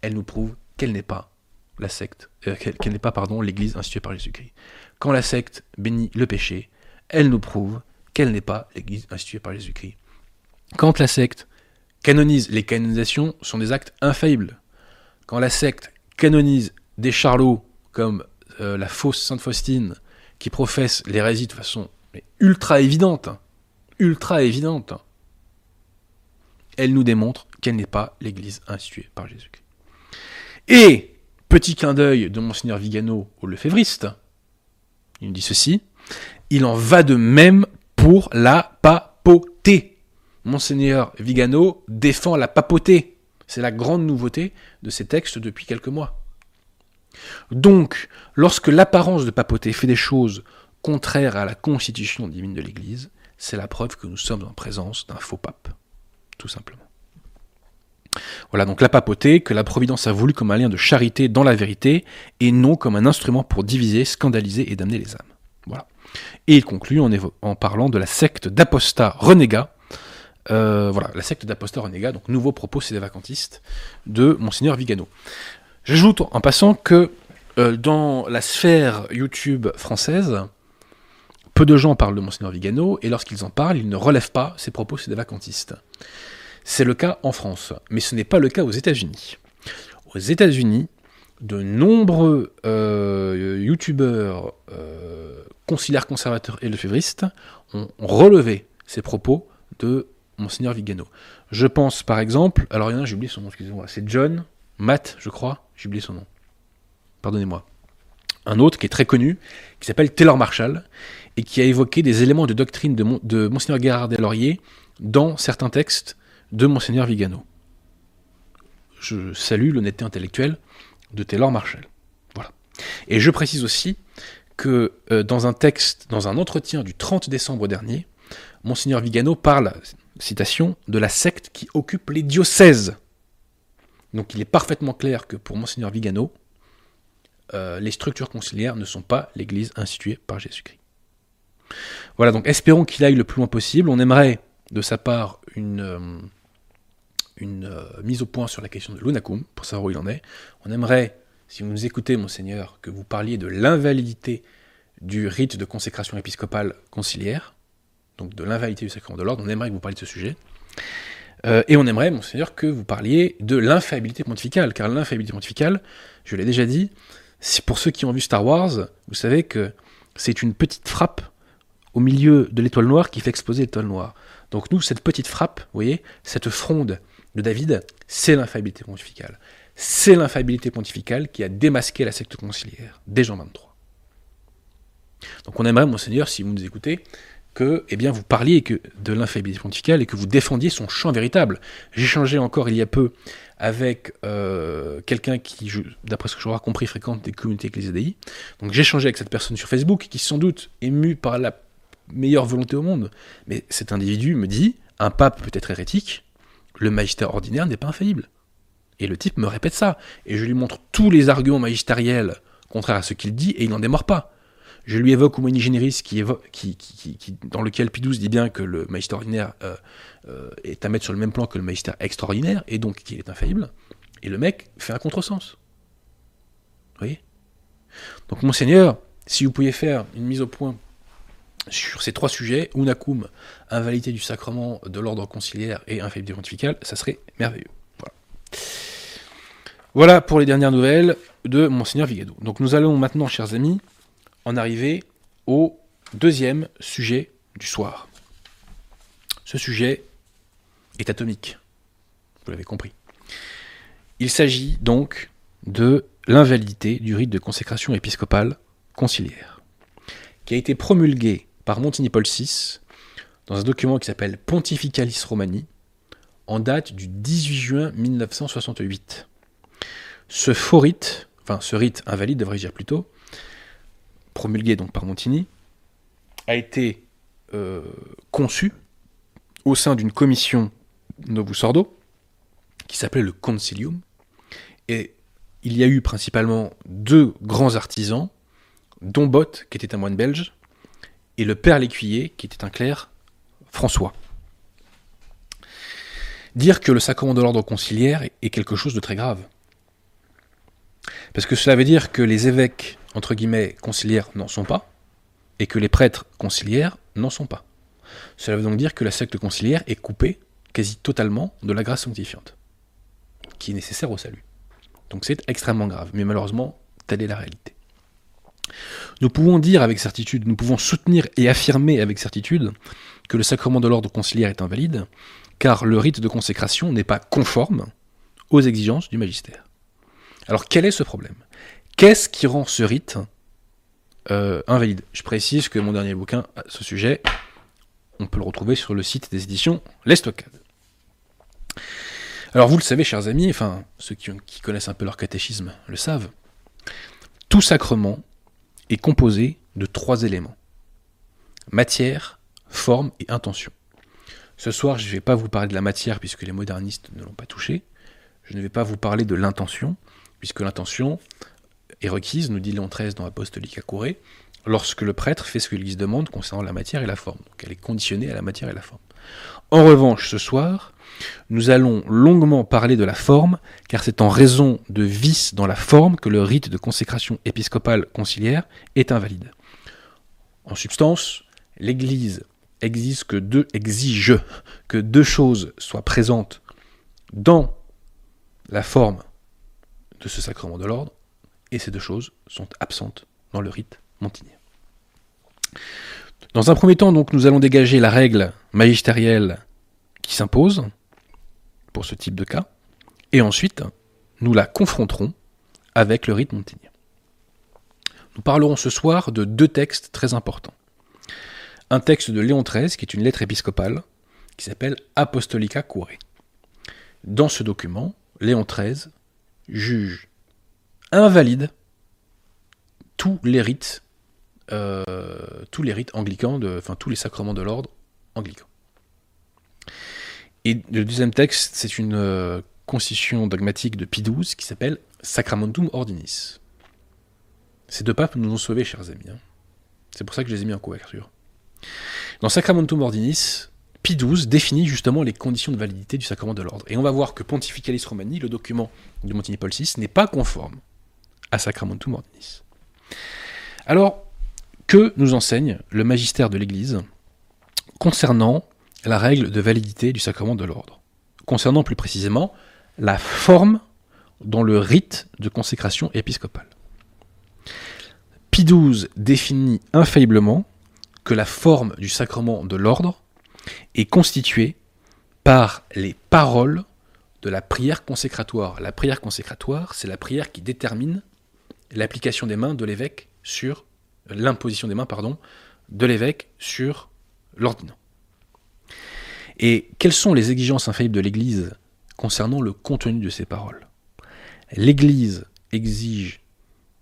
elle nous prouve qu'elle n'est pas la secte, euh, qu'elle pas pardon l'Église instituée par Jésus-Christ. Quand la secte bénit le péché, elle nous prouve qu'elle n'est pas l'Église instituée par Jésus-Christ. Quand la secte canonise, les canonisations sont des actes infaillibles. Quand la secte canonise des charlots comme euh, la fausse Sainte Faustine, qui professe l'hérésie de façon ultra évidente, hein, ultra évidente, elle nous démontre qu'elle n'est pas l'Église instituée par Jésus-Christ. Et, petit clin d'œil de Monseigneur Vigano au Lefévriste, il nous dit ceci, il en va de même pour la papauté. Monseigneur Vigano défend la papauté. C'est la grande nouveauté de ces textes depuis quelques mois. Donc, lorsque l'apparence de papauté fait des choses contraires à la constitution divine de l'Église, c'est la preuve que nous sommes en présence d'un faux pape, tout simplement. Voilà donc la papauté que la Providence a voulu comme un lien de charité dans la vérité et non comme un instrument pour diviser, scandaliser et damner les âmes. Voilà. Et il conclut en, parlant de la secte d'apostats renégats. Euh, voilà, la secte d'apostats renégats, donc nouveau propos c'est des vacantistes de Monseigneur Vigano. J'ajoute en passant que euh, dans la sphère YouTube française, peu de gens parlent de Monseigneur Vigano, et lorsqu'ils en parlent, ils ne relèvent pas ces propos c'est des vacantistes. C'est le cas en France, mais ce n'est pas le cas aux États-Unis. Aux États-Unis, de nombreux euh, youtubeurs euh, conservateurs et lefévristes ont relevé ces propos de Monseigneur Vigano. Je pense par exemple, alors il y en a, j'ai oublié son nom, excusez-moi, c'est John Matt, je crois, j'ai oublié son nom. Pardonnez-moi. Un autre qui est très connu, qui s'appelle Taylor Marshall, et qui a évoqué des éléments de doctrine de, de Monseigneur Gérard Laurier dans certains textes de Monseigneur Vigano. Je salue l'honnêteté intellectuelle de Taylor Marshall. Voilà. Et je précise aussi que euh, dans un texte, dans un entretien du 30 décembre dernier, Monseigneur Vigano parle, citation, de la secte qui occupe les diocèses. Donc il est parfaitement clair que pour Monseigneur Vigano, euh, les structures conciliaires ne sont pas l'Église instituée par Jésus-Christ. Voilà, donc espérons qu'il aille le plus loin possible. On aimerait de sa part une, euh, euh, mise au point sur la question de l'unacum, pour savoir où il en est. On aimerait, si vous nous écoutez, monseigneur, que vous parliez de l'invalidité du rite de consécration épiscopale conciliaire, donc de l'invalidité du sacrement de l'ordre. On aimerait que vous parliez de ce sujet. Euh, et on aimerait, monseigneur, que vous parliez de l'infaillibilité pontificale, car l'infaillibilité pontificale, je l'ai déjà dit, pour ceux qui ont vu Star Wars, vous savez que c'est une petite frappe au milieu de l'étoile noire qui fait exploser l'étoile noire. Donc nous, cette petite frappe, vous voyez, cette fronde de David, c'est l'infaillibilité pontificale. C'est l'infaillibilité pontificale qui a démasqué la secte conciliaire dès Jean 23. Donc on aimerait, monseigneur, si vous nous écoutez, que eh bien, vous parliez que de l'infaillibilité pontificale et que vous défendiez son champ véritable. Changé encore il y a peu avec euh, quelqu'un qui, d'après ce que j'aurais compris, fréquente des communautés ecclésiades. Donc changé avec cette personne sur Facebook qui, sans doute, ému par la meilleure volonté au monde. Mais cet individu me dit, un pape peut être hérétique, le magistère ordinaire n'est pas infaillible. Et le type me répète ça. Et je lui montre tous les arguments magistériels contraires à ce qu'il dit, et il n'en démord pas. Je lui évoque Humani Generis, qui, dans lequel Pidouze dit bien que le magistère ordinaire euh, euh, est à mettre sur le même plan que le magistère extraordinaire, et donc qu'il est infaillible. Et le mec fait un contresens. Vous voyez? Donc, monseigneur, si vous pouviez faire une mise au point sur ces trois sujets, unacum, invalidité du sacrement de l'ordre conciliaire et infaillibilité pontificale, ça serait merveilleux. Voilà. voilà pour les dernières nouvelles de Monseigneur Vigado. Donc nous allons maintenant, chers amis, en arriver au deuxième sujet du soir. Ce sujet est atomique, vous l'avez compris. Il s'agit donc de l'invalidité du rite de consécration épiscopale conciliaire, qui a été promulgué par Montigny-Paul VI dans un document qui s'appelle Pontificalis Romani, en date du 18 juin 1968. Ce faux rite, enfin ce rite invalide devrais-je dire plutôt, promulgué donc par Montigny, a été euh, conçu au sein d'une commission Novus Ordo, qui s'appelait le Concilium, et il y a eu principalement deux grands artisans, dont Bott, qui était un moine belge, et le père Lécuyer, qui était un clerc François. Dire que le sacrement de l'ordre conciliaire est quelque chose de très grave. Parce que cela veut dire que les évêques, entre guillemets, conciliaires n'en sont pas, et que les prêtres conciliaires n'en sont pas. Cela veut donc dire que la secte conciliaire est coupée quasi totalement de la grâce sanctifiante, qui est nécessaire au salut. Donc c'est extrêmement grave, mais malheureusement, telle est la réalité. Nous pouvons dire avec certitude, nous pouvons soutenir et affirmer avec certitude que le sacrement de l'ordre conciliaire est invalide, car le rite de consécration n'est pas conforme aux exigences du magistère. Alors quel est ce problème? Qu'est-ce qui rend ce rite euh, invalide? Je précise que mon dernier bouquin à ce sujet, on peut le retrouver sur le site des éditions L'Estocade. Alors vous le savez, chers amis, enfin ceux qui, qui connaissent un peu leur catéchisme le savent, tout sacrement est composé de trois éléments. Matière, forme et intention. Ce soir, je ne vais pas vous parler de la matière puisque les modernistes ne l'ont pas touché. Je ne vais pas vous parler de l'intention, puisque l'intention est requise, nous dit Léon XIII dans Apostolique à Couré, lorsque le prêtre fait ce que l'Église demande concernant la matière et la forme. Donc elle est conditionnée à la matière et la forme. En revanche, ce soir, nous allons longuement parler de la forme, car c'est en raison de vices dans la forme que le rite de consécration épiscopale conciliaire est invalide. En substance, l'Église exige que deux choses soient présentes dans la forme de ce sacrement de l'ordre, et ces deux choses sont absentes dans le rite montigné. Dans un premier temps, donc, nous allons dégager la règle magistérielle qui s'impose pour ce type de cas, et ensuite, nous la confronterons avec le rite montignien. Nous parlerons ce soir de deux textes très importants. Un texte de Léon XIII, qui est une lettre épiscopale, qui s'appelle Apostolica Cure. Dans ce document, Léon XIII juge invalide tous les rites euh, anglicans, enfin tous les sacrements de l'ordre anglican. Et le deuxième texte, c'est une euh, constitution dogmatique de Pie XII qui s'appelle Sacramentum Ordinis. Ces deux papes nous ont sauvés, chers amis. Hein. C'est pour ça que je les ai mis en couverture. Dans Sacramentum Ordinis, Pie XII définit justement les conditions de validité du sacrement de l'ordre. Et on va voir que Pontificalis Romani, le document de Montigny-Paul VI, n'est pas conforme à Sacramentum Ordinis. Alors, que nous enseigne le magistère de l'Église concernant la règle de validité du sacrement de l'ordre, concernant plus précisément la forme dans le rite de consécration épiscopale. Pie XII définit infailliblement que la forme du sacrement de l'ordre est constituée par les paroles de la prière consécratoire. La prière consécratoire, c'est la prière qui détermine l'application des mains de l'évêque sur l'imposition des mains, de l'évêque sur l'ordinant. Et quelles sont les exigences infaillibles de l'Église concernant le contenu de ces paroles? L'Église exige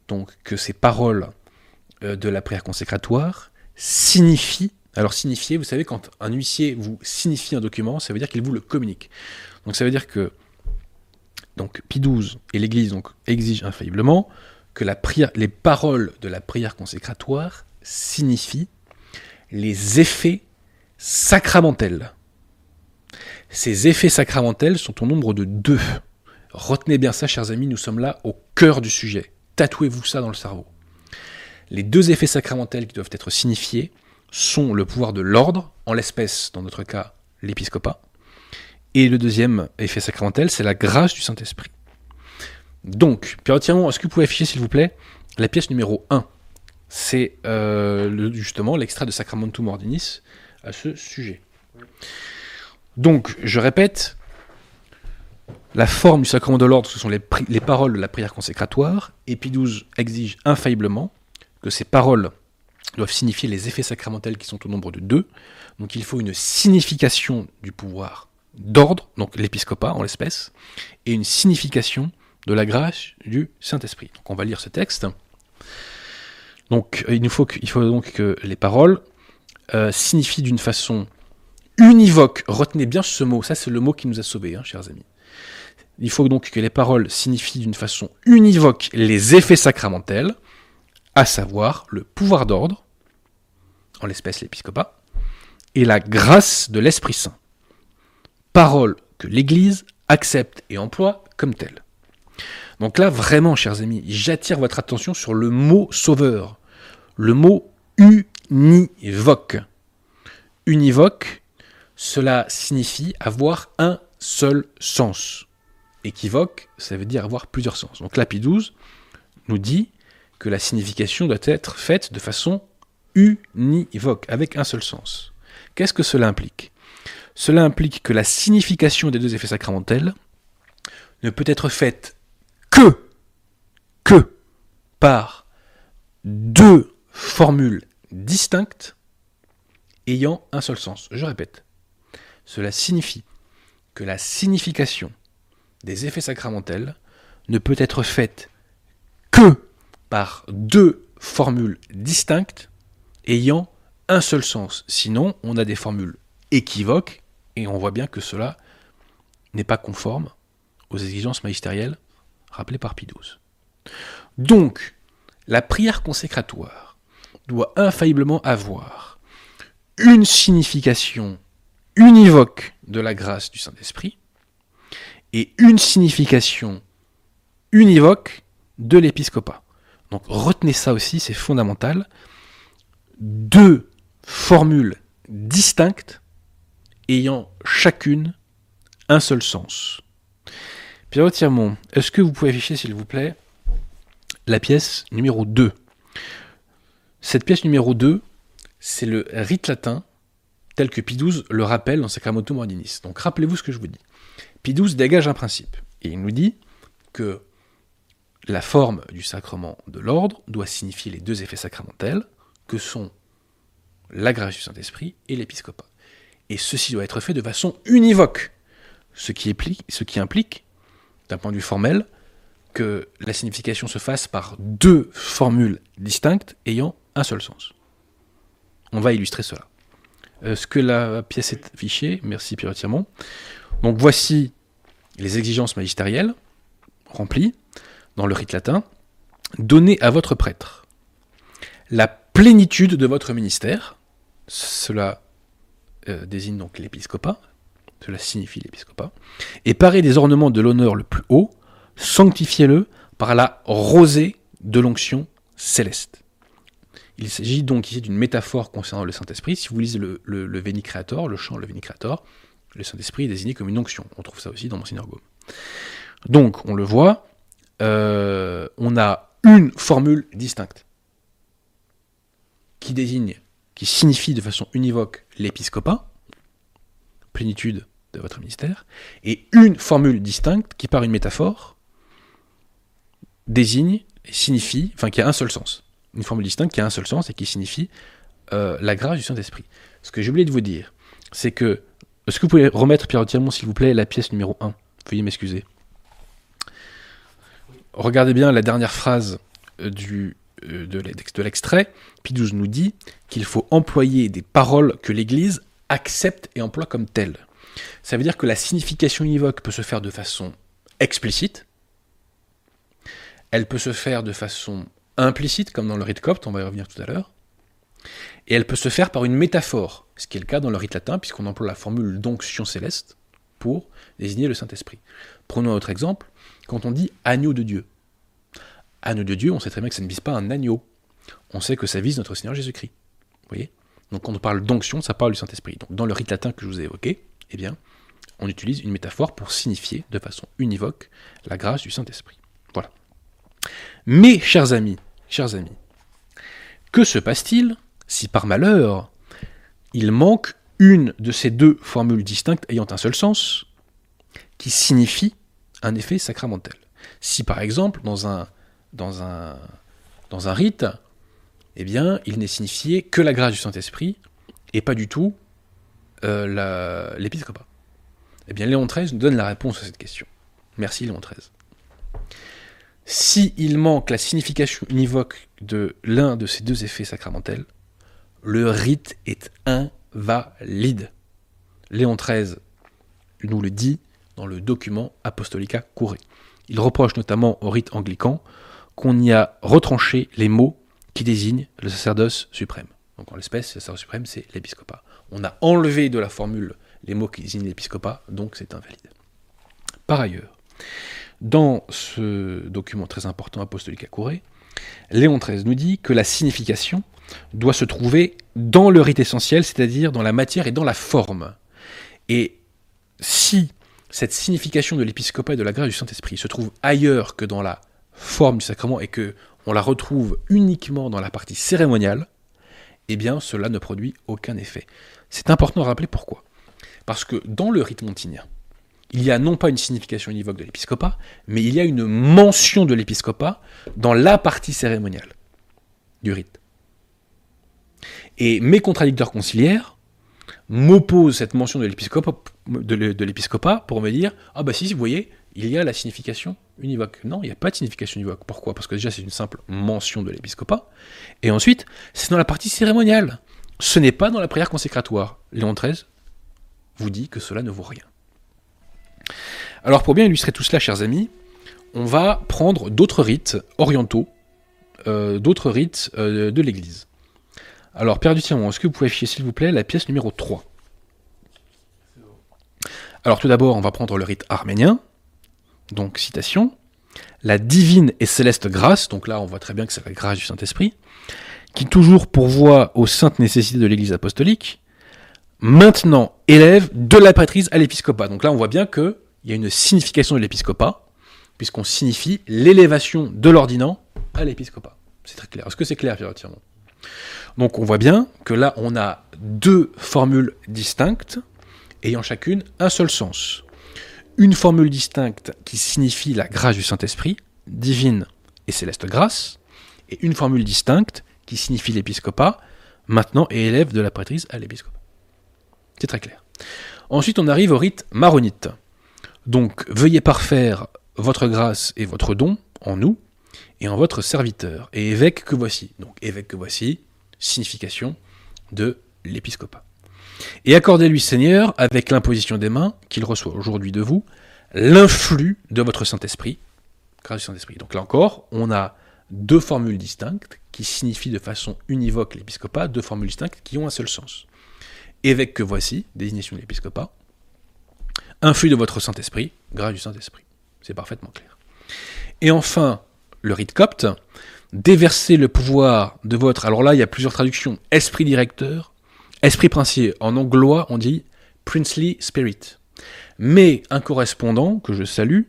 donc que ces paroles euh, de la prière consécratoire signifient Alors signifier, vous savez, quand un huissier vous signifie un document, ça veut dire qu'il vous le communique. Donc ça veut dire que donc Pie XII et l'Église donc exigent infailliblement les paroles de la prière consécratoire signifient les effets sacramentels. Ces effets sacramentels sont au nombre de deux. Retenez bien ça, chers amis, nous sommes là au cœur du sujet. Tatouez-vous ça dans le cerveau. Les deux effets sacramentels qui doivent être signifiés sont le pouvoir de l'ordre, en l'espèce, dans notre cas, l'épiscopat, et le deuxième effet sacramentel, c'est la grâce du Saint-Esprit. Donc, Pierre est-ce que vous pouvez afficher, s'il vous plaît, la pièce numéro 1 C'est euh, justement l'extrait de Sacramentum Ordinis à ce sujet. Donc, je répète, la forme du sacrement de l'ordre, ce sont les, les, paroles de la prière consécratoire, et Pie exige infailliblement que ces paroles doivent signifier les effets sacramentels qui sont au nombre de deux. Donc il faut une signification du pouvoir d'ordre, donc l'épiscopat en l'espèce, et une signification de la grâce du Saint-Esprit. Donc on va lire ce texte. Donc il, nous faut, faut donc que les paroles euh, signifient d'une façon univoque, retenez bien ce mot, ça c'est le mot qui nous a sauvés, hein, chers amis. Il faut donc que les paroles signifient d'une façon univoque les effets sacramentels, à savoir le pouvoir d'ordre, en l'espèce l'épiscopat, et la grâce de l'Esprit Saint parole que l'Église accepte et emploie comme telle. Donc là, vraiment, chers amis, j'attire votre attention sur le mot sauveur, le mot univoque. Univoque, cela signifie avoir un seul sens. Équivoque, ça veut dire avoir plusieurs sens. Donc l'API 12 nous dit que la signification doit être faite de façon univoque, avec un seul sens. Qu'est-ce que cela implique? Cela implique que la signification des deux effets sacramentels ne peut être faite que, que par deux formules distinctes ayant un seul sens. Je répète, cela signifie que la signification des effets sacramentels ne peut être faite que par deux formules distinctes ayant un seul sens. Sinon, on a des formules équivoques et on voit bien que cela n'est pas conforme aux exigences magistérielles rappelées par Pie XII. Donc, la prière consécratoire doit infailliblement avoir une signification univoque de la grâce du Saint-Esprit et une signification univoque de l'épiscopat. Donc retenez ça aussi, c'est fondamental. Deux formules distinctes ayant chacune un seul sens. Pierre Tirmont, est-ce que vous pouvez afficher, s'il vous plaît, la pièce numéro 2 Cette pièce numéro 2, c'est le rite latin tel que XII le rappelle dans Sacramentum Ordinis. Donc rappelez-vous ce que je vous dis. XII dégage un principe, et il nous dit que la forme du sacrement de l'ordre doit signifier les deux effets sacramentels, que sont la grâce du Saint-Esprit et l'épiscopat et ceci doit être fait de façon univoque, ce qui implique d'un point de vue formel, que la signification se fasse par deux formules distinctes ayant un seul sens. On va illustrer cela. Est-ce que la pièce est affichée Merci Pierre Tirmont. Donc voici les exigences magistérielles remplies dans le rite latin. Donnez à votre prêtre la plénitude de votre ministère. Cela euh, désigne donc l'épiscopat, cela signifie l'épiscopat, et paré des ornements de l'honneur le plus haut, sanctifiez-le par la rosée de l'onction céleste. Il s'agit donc ici d'une métaphore concernant le Saint-Esprit. Si vous lisez le, le, le Veni Creator, le chant Le Veni Creator, le Saint-Esprit est désigné comme une onction. On trouve ça aussi dans Monseigneur Gaume. Donc, on le voit, euh, on a une formule distincte qui désigne qui signifie de façon univoque l'épiscopat, plénitude de votre ministère, et une formule distincte qui, par une métaphore, désigne et signifie, enfin qui a un seul sens. Une formule distincte qui a un seul sens et qui signifie euh, la grâce du Saint-Esprit. Ce que j'ai oublié de vous dire, c'est que. Est-ce que vous pouvez remettre, Pierre s'il vous plaît, la pièce numéro 1 Veuillez m'excuser. Regardez bien la dernière phrase euh, euh, de l'extrait, XII nous dit qu'il faut employer des paroles que l'Église accepte et emploie comme telles. Ça veut dire que la signification univoque peut se faire de façon explicite, elle peut se faire de façon implicite, comme dans le rite copte, on va y revenir tout à l'heure, et elle peut se faire par une métaphore, ce qui est le cas dans le rite latin, puisqu'on emploie la formule d'onction céleste pour désigner le Saint-Esprit. Prenons un autre exemple, quand on dit agneau de Dieu. Agneau de Dieu, on sait très bien que ça ne vise pas un agneau. On sait que ça vise notre Seigneur Jésus-Christ. Voyez? Donc quand on parle d'onction, ça parle du Saint-Esprit. Donc dans le rite latin que je vous ai évoqué, eh bien, on utilise une métaphore pour signifier de façon univoque la grâce du Saint-Esprit. Voilà. Mais, chers amis, chers amis, que se passe-t-il si par malheur il manque une de ces deux formules distinctes ayant un seul sens, qui signifie un effet sacramentel? Si par exemple, dans un, dans un, dans un rite, eh bien, il n'est signifié que la grâce du Saint-Esprit et pas du tout euh, l'épiscopat. Eh bien, Léon XIII nous donne la réponse à cette question. Merci Léon XIII. Si manque la signification univoque de l'un de ces deux effets sacramentels, le rite est invalide. Léon XIII nous le dit dans le document Apostolica Curé. Il reproche notamment au rite anglican qu'on y a retranché les mots qui désignent le sacerdoce suprême. Donc en l'espèce, le sacerdoce suprême, c'est l'épiscopat. On a enlevé de la formule les mots qui désignent l'épiscopat, donc c'est invalide. Par ailleurs, dans ce document très important Apostolica Curé, Léon XIII nous dit que la signification doit se trouver dans le rite essentiel, c'est-à-dire dans la matière et dans la forme. Et si cette signification de l'épiscopat et de la grâce du Saint-Esprit se trouve ailleurs que dans la forme du sacrement et que on la retrouve uniquement dans la partie cérémoniale, eh bien cela ne produit aucun effet. C'est important de rappeler pourquoi. Parce que dans le rite montinien, il y a non pas une signification univoque de l'épiscopat, mais il y a une mention de l'épiscopat dans la partie cérémoniale du rite. Et mes contradicteurs conciliaires m'opposent cette mention de l'épiscopat, pour me dire Ah bah si, vous voyez, il y a la signification univoque. Non, il n'y a pas de signification univoque. Pourquoi? Parce que déjà, c'est une simple mention de l'épiscopat. Et ensuite, c'est dans la partie cérémoniale. Ce n'est pas dans la prière consécratoire. Léon XIII vous dit que cela ne vaut rien. Alors pour bien illustrer tout cela, chers amis, on va prendre d'autres rites orientaux, euh, d'autres rites euh, de l'Église. Alors, Père du Tiamon, est-ce que vous pouvez afficher, s'il vous plaît, la pièce numéro 3 Alors, tout d'abord, on va prendre le rite arménien. Donc, citation. La divine et céleste grâce, donc là, on voit très bien que c'est la grâce du Saint-Esprit, qui toujours pourvoit aux saintes nécessités de l'Église apostolique, maintenant élève de la patrise à l'épiscopat. Donc là, on voit bien qu'il y a une signification de l'épiscopat, puisqu'on signifie l'élévation de l'ordinant à l'épiscopat. C'est très clair. Est-ce que c'est clair, Pierre Donc on voit bien que là, on a deux formules distinctes, ayant chacune un seul sens. Une formule distincte qui signifie la grâce du Saint-Esprit, divine et céleste grâce, et une formule distincte qui signifie l'épiscopat, maintenant et élève de la prêtrise à l'épiscopat. C'est très clair. Ensuite, on arrive au rite maronite. Donc, veuillez parfaire votre grâce et votre don en nous et en votre serviteur, et évêque que voici. Donc, évêque que voici, signification de l'épiscopat. Et accordez-lui, Seigneur, avec l'imposition des mains qu'il reçoit aujourd'hui de vous, l'influx de votre Saint-Esprit, grâce du Saint-Esprit. Donc là encore, on a deux formules distinctes qui signifient de façon univoque l'épiscopat, deux formules distinctes qui ont un seul sens évêque que voici, désignation de l'épiscopat, influx de votre Saint-Esprit, grâce du Saint-Esprit. C'est parfaitement clair. Et enfin, le rite copte, déverser le pouvoir de votre, alors là il y a plusieurs traductions, esprit directeur, esprit princier. En anglois on dit princely spirit. Mais un correspondant que je salue,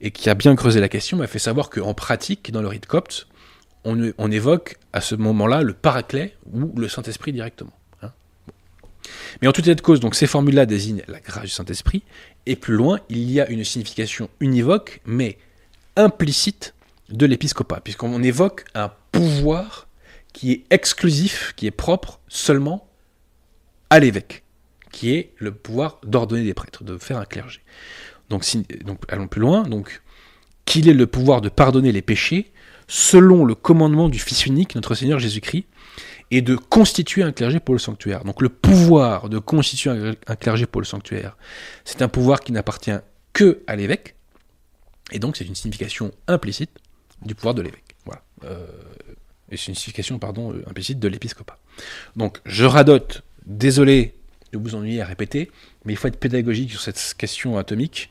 et qui a bien creusé la question, m'a fait savoir qu'en pratique, dans le rite copte, on, on évoque à ce moment-là le paraclet ou le Saint-Esprit directement. Mais en tout état de cause, donc ces formules-là désignent la grâce du Saint-Esprit, et plus loin, il y a une signification univoque, mais implicite de l'épiscopat, puisqu'on évoque un pouvoir qui est exclusif, qui est propre seulement à l'évêque, qui est le pouvoir d'ordonner des prêtres, de faire un clergé. Donc, donc allons plus loin, donc qu'il ait le pouvoir de pardonner les péchés selon le commandement du Fils unique, notre Seigneur Jésus-Christ, et de constituer un clergé pour le sanctuaire. Donc le pouvoir de constituer un clergé pour le sanctuaire, c'est un pouvoir qui n'appartient que à l'évêque, et donc c'est une signification implicite du pouvoir de l'évêque. Voilà. Euh, et c'est une signification, pardon, euh, implicite de l'épiscopat. Donc je radote, désolé de vous ennuyer à répéter, mais il faut être pédagogique sur cette question atomique,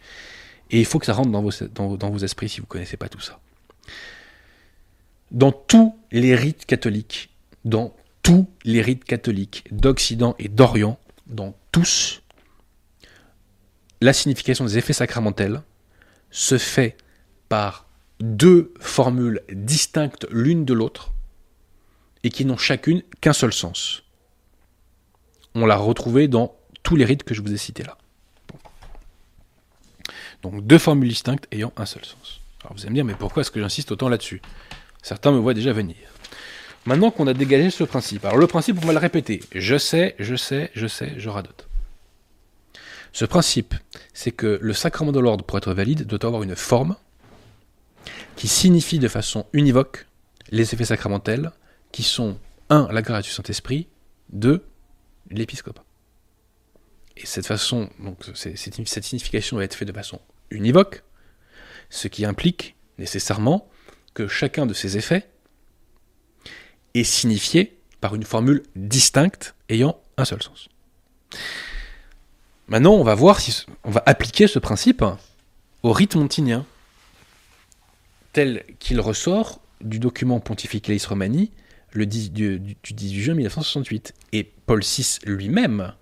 et il faut que ça rentre dans vos, esprits si vous ne connaissez pas tout ça. Dans tous les rites catholiques, dans tous les rites catholiques d'Occident et d'Orient, dans tous, la signification des effets sacramentels se fait par deux formules distinctes l'une de l'autre et qui n'ont chacune qu'un seul sens. On l'a retrouvé dans tous les rites que je vous ai cités là. Donc deux formules distinctes ayant un seul sens. Alors vous allez me dire, mais pourquoi est-ce que j'insiste autant là-dessus? Certains me voient déjà venir. Maintenant qu'on a dégagé ce principe, alors le principe, on va le répéter. Je sais, je sais, je sais, je radote. Ce principe, c'est que le sacrement de l'ordre, pour être valide, doit avoir une forme qui signifie de façon univoque les effets sacramentels, qui sont 1. la grâce du Saint-Esprit, 2. L'épiscopat. Et cette façon, donc cette signification doit être faite de façon univoque, ce qui implique nécessairement que chacun de ces effets est signifié par une formule distincte ayant un seul sens. Maintenant, on va voir si on va appliquer ce principe au rite montinien, tel qu'il ressort du document Pontificalis Romani le du, du 18 juin 1968. Et Paul VI lui-même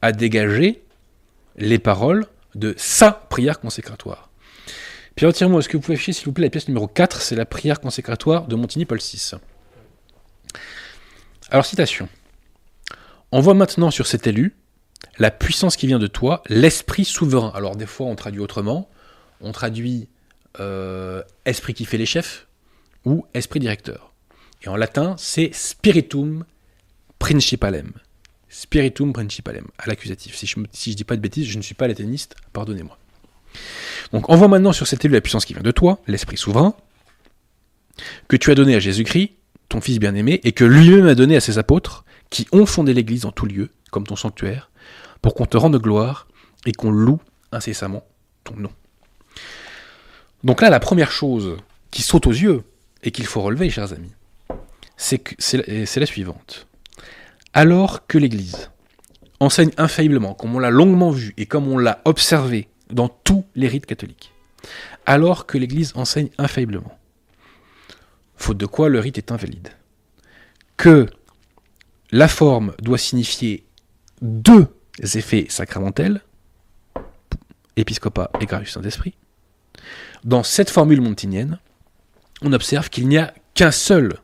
a dégagé les paroles de sa prière consécratoire. Pierre moi est-ce que vous pouvez afficher s'il vous plaît la pièce numéro 4, c'est la prière consécratoire de Montigny Paul VI. Alors, citation. On voit maintenant sur cet élu la puissance qui vient de toi, l'esprit souverain. Alors, des fois, on traduit autrement. On traduit euh, esprit qui fait les chefs ou esprit directeur. Et en latin, c'est spiritum principalem. Spiritum principalem, à l'accusatif. Si je ne dis pas de bêtises, je ne suis pas latiniste, pardonnez-moi. Donc on voit maintenant sur cet élu la puissance qui vient de toi, l'Esprit souverain, que tu as donné à Jésus-Christ, ton Fils bien-aimé, et que lui-même a donné à ses apôtres, qui ont fondé l'Église en tout lieu, comme ton sanctuaire, pour qu'on te rende gloire et qu'on loue incessamment ton nom. Donc là, la première chose qui saute aux yeux et qu'il faut relever, chers amis, c'est la suivante. Alors que l'Église enseigne infailliblement, comme on l'a longuement vu et comme on l'a observé dans tous les rites catholiques, alors que l'Église enseigne infailliblement, faute de quoi le rite est invalide, que la forme doit signifier deux effets sacramentels, épiscopat et grâce du Saint-Esprit, dans cette formule montinienne, on observe qu'il n'y a qu'un seul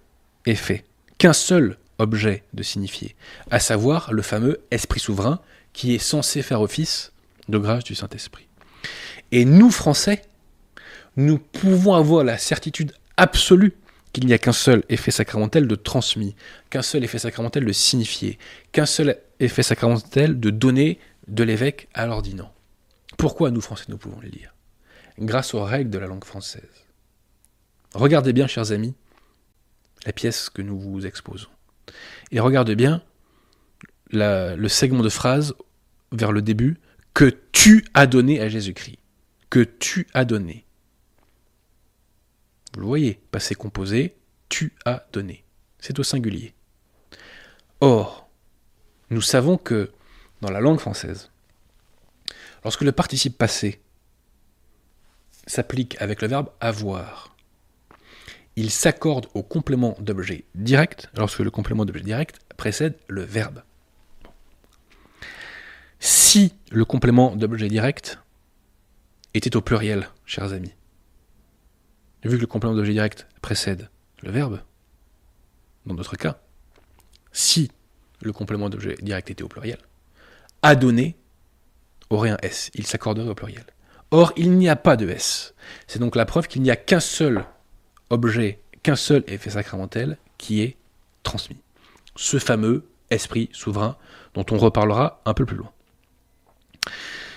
effet, qu'un seul objet de signifier, à savoir le fameux esprit souverain qui est censé faire office de grâce du Saint-Esprit. Et nous, Français, nous pouvons avoir la certitude absolue qu'il n'y a qu'un seul effet sacramentel de transmis, qu'un seul effet sacramentel de signifier, qu'un seul effet sacramentel de donner de l'évêque à l'ordinant. Pourquoi nous, Français, nous pouvons le lire? Grâce aux règles de la langue française. Regardez bien, chers amis, pièce que nous vous exposons. Et regardez bien le segment de phrase vers le début que tu as donné à Jésus-Christ. Que tu as donné. Vous le voyez, passé composé, tu as donné. C'est au singulier. Or, nous savons que dans la langue française, lorsque le participe passé s'applique avec le verbe avoir, il s'accorde au complément d'objet direct lorsque le complément d'objet direct précède le verbe. Si le complément d'objet direct était au pluriel, chers amis, vu que le complément d'objet direct précède le verbe, dans notre cas, si le complément d'objet direct était au pluriel, adonner aurait un S, il s'accorderait au pluriel. Or, il n'y a pas de S. C'est donc la preuve qu'il n'y a qu'un seul objet, qu'un seul effet sacramentel qui est transmis. Ce fameux esprit souverain dont on reparlera un peu plus loin.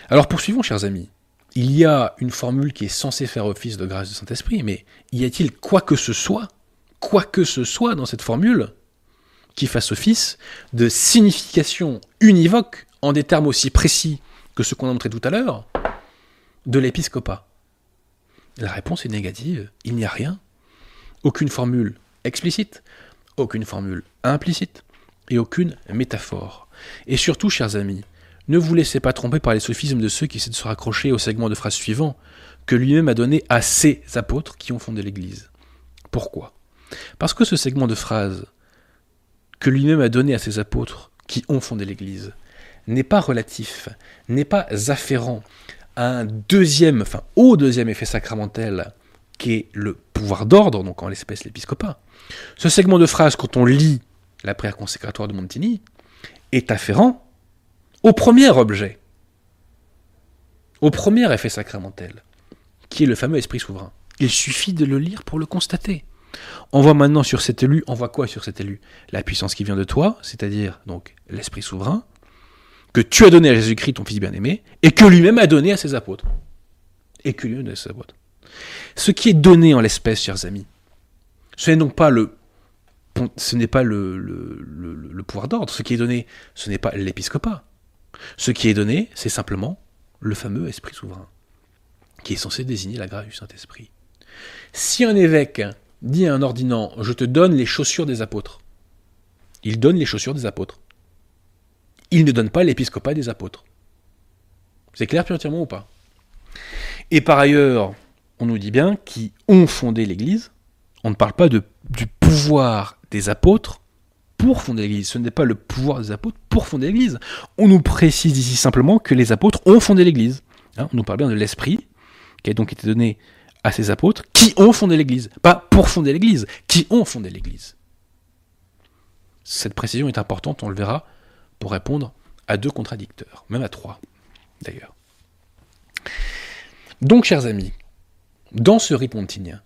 Alors poursuivons, chers amis. il y a une formule qui est censée faire office de grâce du Saint-Esprit, mais y a-t-il quoi que ce soit, quoi que ce soit dans cette formule qui fasse office de signification univoque en des termes aussi précis que ceux qu'on a montré tout à l'heure de l'épiscopat? La réponse est négative. Il n'y a rien. Aucune formule explicite, aucune formule implicite et aucune métaphore. Et surtout, chers amis, ne vous laissez pas tromper par les sophismes de ceux qui essaient de se raccrocher au segment de phrase suivant que lui-même a donné à ses apôtres qui ont fondé l'Église. Pourquoi? Parce que ce segment de phrase que lui-même a donné à ses apôtres qui ont fondé l'Église n'est pas relatif, n'est pas afférent à un deuxième, enfin au deuxième effet sacramentel qui est le pouvoir d'ordre, donc en l'espèce l'épiscopat. Ce segment de phrase, quand on lit la prière consécratoire de Montigny, est afférent au premier objet, au premier effet sacramentel, qui est le fameux esprit souverain. Il suffit de le lire pour le constater. On voit maintenant sur cet élu, on voit quoi sur cet élu? La puissance qui vient de toi, c'est-à-dire donc l'esprit souverain, que tu as donné à Jésus-Christ, ton fils bien-aimé, et que lui-même a donné à ses apôtres. Et que lui-même a donné à ses apôtres. Ce qui est donné en l'espèce, chers amis, ce n'est donc pas le ce n'est pas le, pouvoir d'ordre. Ce qui est donné, ce n'est pas l'épiscopat. Ce qui est donné, c'est simplement le fameux esprit souverain, qui est censé désigner la grâce du Saint-Esprit. Si un évêque dit à un ordinant Je te donne les chaussures des apôtres, il donne les chaussures des apôtres. Il ne donne pas l'épiscopat des apôtres. C'est clair puis entièrement ou pas? Et par ailleurs, on nous dit bien qui ont fondé l'Église. On ne parle pas du pouvoir des apôtres pour fonder l'Église. Ce n'est pas le pouvoir des apôtres pour fonder l'Église. On nous précise ici simplement que les apôtres ont fondé l'Église. Hein, on nous parle bien de l'Esprit qui a donc été donné à ces apôtres qui ont fondé l'Église. Pas pour fonder l'Église, qui ont fondé l'Église. Cette précision est importante, on le verra, pour répondre à deux contradicteurs, même à trois d'ailleurs. Donc, chers amis, dans ce rite montinien,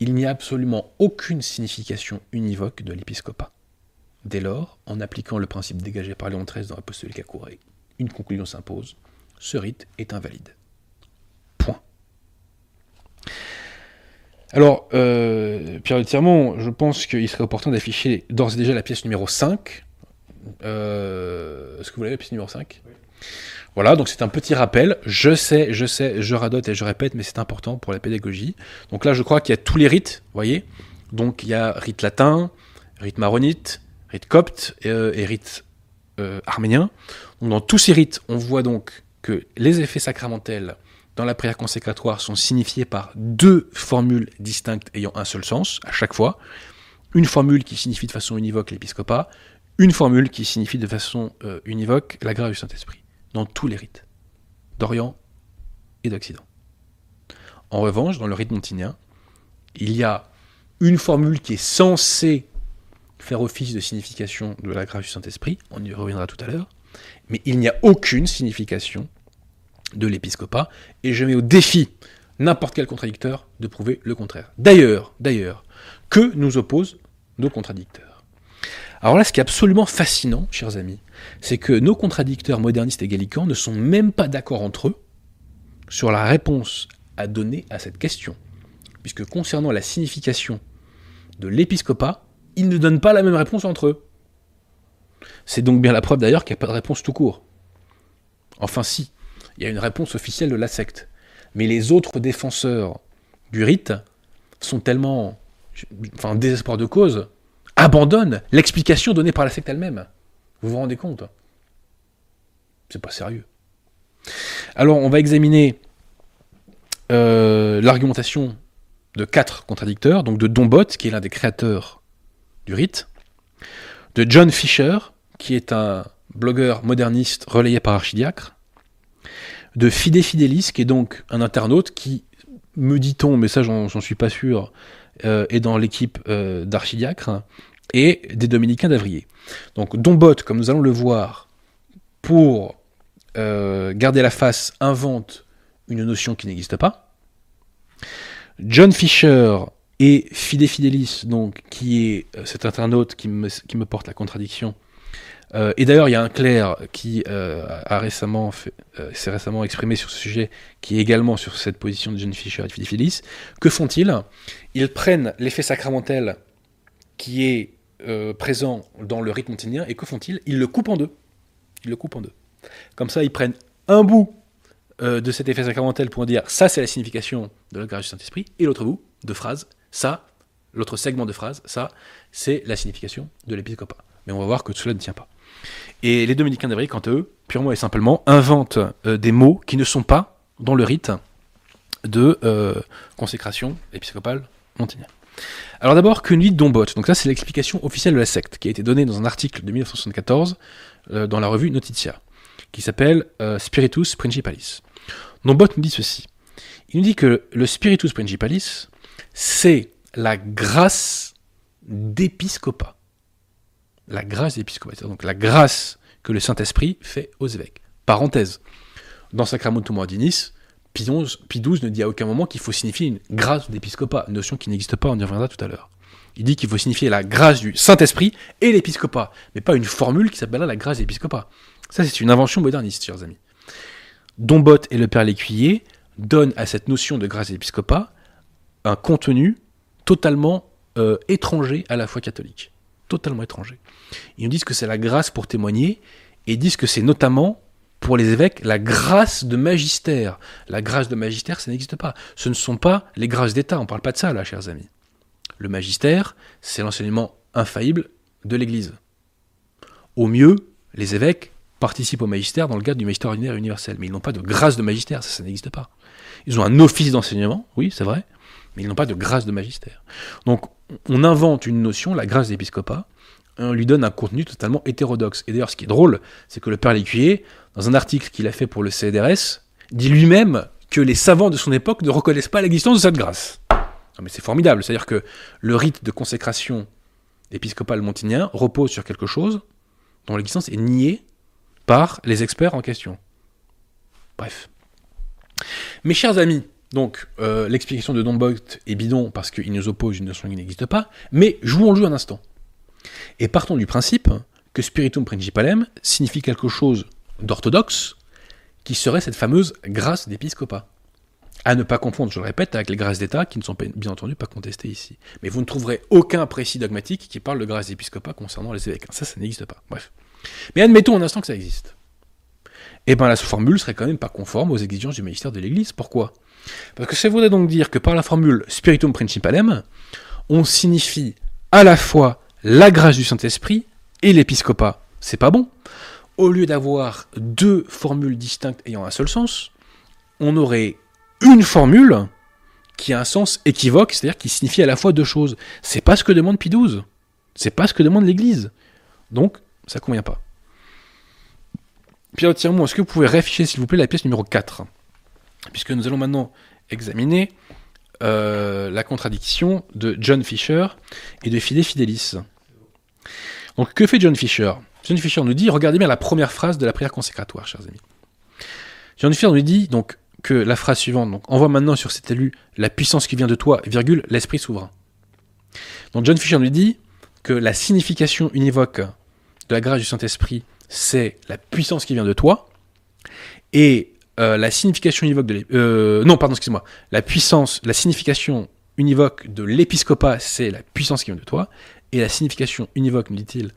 il n'y a absolument aucune signification univoque de l'épiscopat. Dès lors, en appliquant le principe dégagé par Léon XIII dans l'apostolique à Courée, une conclusion s'impose, ce rite est invalide. Point. Alors, euh, Pierre de je pense qu'il serait opportun d'afficher d'ores et déjà la pièce numéro 5. Euh, Est-ce que vous l'avez, la pièce numéro 5 Voilà, donc c'est un petit rappel. Je sais, je sais, je radote et je répète, mais c'est important pour la pédagogie. Donc là, je crois qu'il y a tous les rites, voyez Donc il y a rite latin, rite maronite, rite copte euh, et, rite euh, arménien. dans tous ces rites, on voit donc que les effets sacramentels dans la prière consécratoire sont signifiés par deux formules distinctes ayant un seul sens à chaque fois. Une formule qui signifie de façon univoque l'épiscopat, une formule qui signifie de façon euh, univoque la grâce du Saint-Esprit, dans tous les rites, d'Orient et d'Occident. En revanche, dans le rite montinien, il y a une formule qui est censée faire office de signification de la grâce du Saint-Esprit, on y reviendra tout à l'heure, mais il n'y a aucune signification de l'épiscopat, et je mets au défi n'importe quel contradicteur de prouver le contraire. D'ailleurs, d'ailleurs, que nous opposent nos contradicteurs? Alors là, ce qui est absolument fascinant, chers amis, c'est que nos contradicteurs modernistes et gallicans ne sont même pas d'accord entre eux sur la réponse à donner à cette question. Puisque concernant la signification de l'épiscopat, ils ne donnent pas la même réponse entre eux. C'est donc bien la preuve d'ailleurs qu'il n'y a pas de réponse tout court. Enfin si, il y a une réponse officielle de la secte. Mais les autres défenseurs du rite sont tellement, enfin, désespoir de cause, abandonnent l'explication donnée par la secte elle-même. Vous vous rendez compte C'est pas sérieux. Alors, on va examiner euh, l'argumentation de quatre contradicteurs, donc de Don Bott, qui est l'un des créateurs du rite, de John Fisher, qui est un blogueur moderniste relayé par Archidiacre, de Fide Fidelis, qui est donc un internaute qui, me dit-on, mais ça j'en suis pas sûr, euh, est dans l'équipe euh, d'Archidiacre, et des Dominicains d'Avrier. Donc Dombot, comme nous allons le voir, pour euh, garder la face, invente une notion qui n'existe pas. John Fisher et Fide Fidelis, donc, qui est cet internaute qui me porte la contradiction, Euh, et d'ailleurs, il y a un clerc qui euh, a récemment euh, s'est récemment exprimé sur ce sujet, qui est également sur cette position de John Fisher et de Phyllis. Que font-ils? Ils prennent l'effet sacramentel qui est présent dans le rite monténien, et que font-ils? Ils le coupent en deux. Ils le coupent en deux. Comme ça, ils prennent un bout de cet effet sacramentel pour dire ça, c'est la signification de la grâce du Saint-Esprit, et l'autre bout de phrase, ça, l'autre segment de phrase, ça, c'est la signification de l'épiscopat. Mais on va voir que cela ne tient pas. Et les dominicains d'Évry, quant à eux, purement et simplement, inventent euh, des mots qui ne sont pas dans le rite de euh, consécration épiscopale montignaire. Alors d'abord, qu'une vie Dombot. Donc ça, c'est l'explication officielle de la secte, qui a été donnée dans un article de 1974 euh, dans la revue Notitia, qui s'appelle Spiritus Principalis. Dombot nous dit ceci. Il nous dit que le Spiritus Principalis, c'est la grâce d'épiscopat la grâce d'épiscopat, donc la grâce que le Saint-Esprit fait aux évêques. Parenthèse, dans Sacramentum Ordinis, Pie XII, ne dit à aucun moment qu'il faut signifier une grâce d'épiscopat, notion qui n'existe pas, on y reviendra tout à l'heure. Il dit qu'il faut signifier la grâce du Saint-Esprit et l'épiscopat, mais pas une formule qui s'appellera la grâce d'épiscopat. Ça, c'est une invention moderniste, chers amis. Dombot et le Père Lécuyer donnent à cette notion de grâce d'épiscopat un contenu totalement euh, étranger à la foi catholique totalement étrangers. Ils nous disent que c'est la grâce pour témoigner, et disent que c'est notamment pour les évêques la grâce de magistère. La grâce de magistère, ça n'existe pas. Ce ne sont pas les grâces d'État, on ne parle pas de ça là, chers amis. Le magistère, c'est l'enseignement infaillible de l'Église. Au mieux, les évêques participent au magistère dans le cadre du magistère ordinaire universel, mais ils n'ont pas de grâce de magistère, ça, ça n'existe pas. Ils ont un office d'enseignement, oui, c'est vrai, mais ils n'ont pas de grâce de magistère. Donc on invente une notion, la grâce d'épiscopat, on lui donne un contenu totalement hétérodoxe. Et d'ailleurs, ce qui est drôle, c'est que le père Lécuyer, dans un article qu'il a fait pour le CDRS, dit lui-même que les savants de son époque ne reconnaissent pas l'existence de cette grâce. mais c'est formidable, c'est-à-dire que le rite de consécration épiscopal montignien repose sur quelque chose dont l'existence est niée par les experts en question. Bref. Mes chers amis, donc, euh, l'explication de Dombot est bidon parce qu'il nous oppose une notion qui n'existe pas, mais jouons-le un instant. Et partons du principe que spiritum principalem signifie quelque chose d'orthodoxe, qui serait cette fameuse grâce d'épiscopat. À ne pas confondre, je le répète, avec les grâces d'État qui ne sont bien entendu pas contestées ici. Mais vous ne trouverez aucun précis dogmatique qui parle de grâce d'épiscopat concernant les évêques. Ça, ça n'existe pas. Bref. Mais admettons un instant que ça existe. Eh bien, la formule serait quand même pas conforme aux exigences du magistère de l'Église. Pourquoi? Parce que ça voudrait donc dire que par la formule spiritum principalem, on signifie à la fois la grâce du Saint-Esprit et l'épiscopat. C'est pas bon. Au lieu d'avoir deux formules distinctes ayant un seul sens, on aurait une formule qui a un sens équivoque, c'est-à-dire qui signifie à la fois deux choses. C'est pas ce que demande Pie XII. C'est pas ce que demande l'Église. Donc, ça convient pas. Pierre Tirmont, est-ce que vous pouvez réafficher, s'il vous plaît, la pièce numéro 4 puisque nous allons maintenant examiner euh, la contradiction de John Fisher et de Fide Fidelis. Donc que fait John Fisher? John Fisher nous dit, regardez bien la première phrase de la prière consécratoire, chers amis. John Fisher nous dit donc que la phrase suivante, donc envoie maintenant sur cet élu la puissance qui vient de toi, virgule, l'esprit souverain. Donc John Fisher nous dit que la signification univoque de la grâce du Saint-Esprit, c'est la puissance qui vient de toi, et euh, la signification univoque de euh, puissance la signification univoque de l'épiscopat c'est la puissance qui vient de toi. Et la signification univoque nous dit-il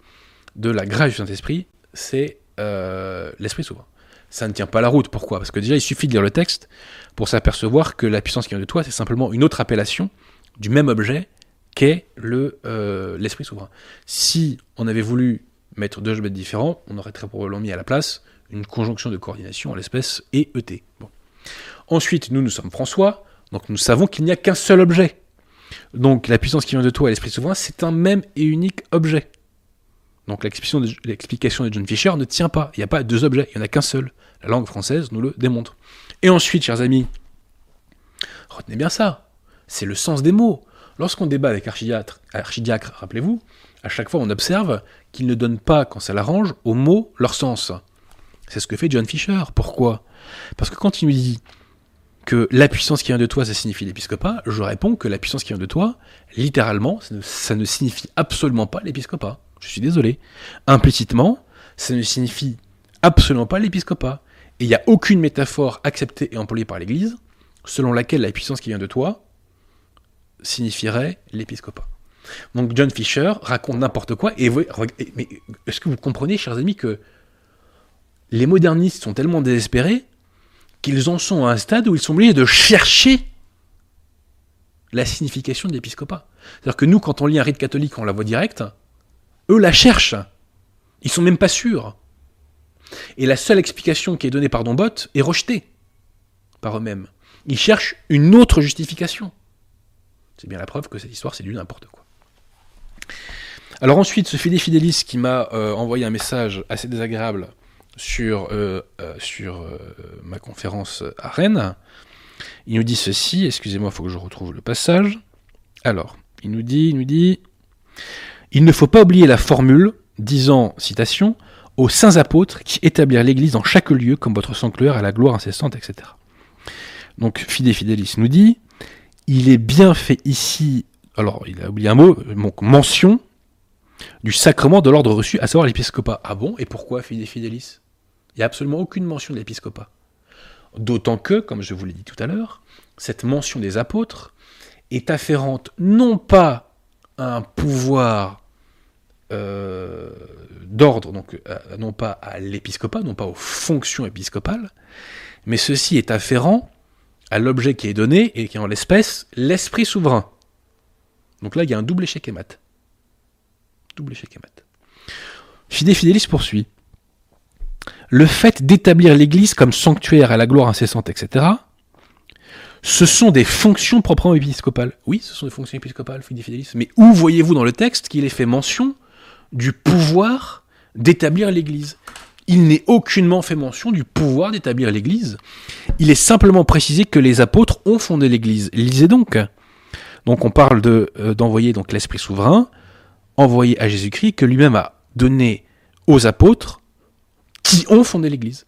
de la grâce du Saint-Esprit c'est euh, l'Esprit souverain ça ne tient pas la route. Pourquoi? Parce que déjà il suffit de lire le texte pour s'apercevoir que la puissance qui vient de toi c'est simplement une autre appellation du même objet qu'est le l'Esprit souverain si on avait voulu mettre deux objets différents on aurait très probablement mis à la place une conjonction de coordination en l'espèce et ET. Ensuite, nous, nous sommes François, donc nous savons qu'il n'y a qu'un seul objet. Donc la puissance qui vient de toi et l'esprit souverain, c'est un même et unique objet. Donc l'explication de, John Fisher ne tient pas. Il n'y a pas deux objets, il n'y en a qu'un seul. La langue française nous le démontre. Et ensuite, chers amis, retenez bien ça. C'est le sens des mots. Lorsqu'on débat avec archidiacre, archidiacre rappelez-vous, à chaque fois on observe qu'il ne donne pas, quand ça l'arrange, aux mots leur sens. C'est ce que fait John Fisher. Pourquoi? Parce que quand il me dit que la puissance qui vient de toi, ça signifie l'épiscopat, je réponds que la puissance qui vient de toi, littéralement, ça ne, signifie absolument pas l'épiscopat. Je suis désolé. Implicitement, ça ne signifie absolument pas l'épiscopat. Et il n'y a aucune métaphore acceptée et employée par l'Église selon laquelle la puissance qui vient de toi signifierait l'épiscopat. Donc John Fisher raconte n'importe quoi, et mais est-ce que vous comprenez, chers amis, que les modernistes sont tellement désespérés qu'ils en sont à un stade où ils sont obligés de chercher la signification de l'épiscopat. C'est-à-dire que nous, quand on lit un rite catholique, on la voit direct, eux la cherchent. Ils sont même pas sûrs. Et la seule explication qui est donnée par Dombot est rejetée par eux-mêmes. Ils cherchent une autre justification. C'est bien la preuve que cette histoire, c'est du n'importe quoi. Alors ensuite, ce Fidé Fidélis qui m'a euh, envoyé un message assez désagréable sur, euh, euh, sur ma conférence à Rennes, il nous dit ceci, excusez-moi, il faut que je retrouve le passage. Alors, il nous dit, il nous dit, il ne faut pas oublier la formule disant, citation, aux saints apôtres qui établirent l'Église dans chaque lieu comme votre sanctuaire à la gloire incessante, etc. Donc Fidé Fidélis nous dit, il est bien fait ici, alors il a oublié un mot, donc mention du sacrement de l'ordre reçu, à savoir l'épiscopat. Ah bon? Et pourquoi Fidé Fidélis Il n'y a absolument aucune mention de l'épiscopat. D'autant que, comme je vous l'ai dit tout à l'heure, cette mention des apôtres est afférente non pas à un pouvoir euh, d'ordre, euh, non pas à l'épiscopat, non pas aux fonctions épiscopales, mais ceci est afférent à l'objet qui est donné et qui est en l'espèce l'esprit souverain. Donc là, il y a un double échec et mat. Double échec et mat. Fidé Fidélis poursuit. Le fait d'établir l'Église comme sanctuaire à la gloire incessante, etc., ce sont des fonctions proprement épiscopales. Oui, ce sont des fonctions épiscopales. Mais où voyez-vous dans le texte qu'il est fait mention du pouvoir d'établir l'Église? Il n'est aucunement fait mention du pouvoir d'établir l'Église. Il est simplement précisé que les apôtres ont fondé l'Église. Lisez donc. Donc on parle euh, d'envoyer l'Esprit souverain, envoyé à Jésus-Christ, que lui-même a donné aux apôtres qui ont fondé l'Église.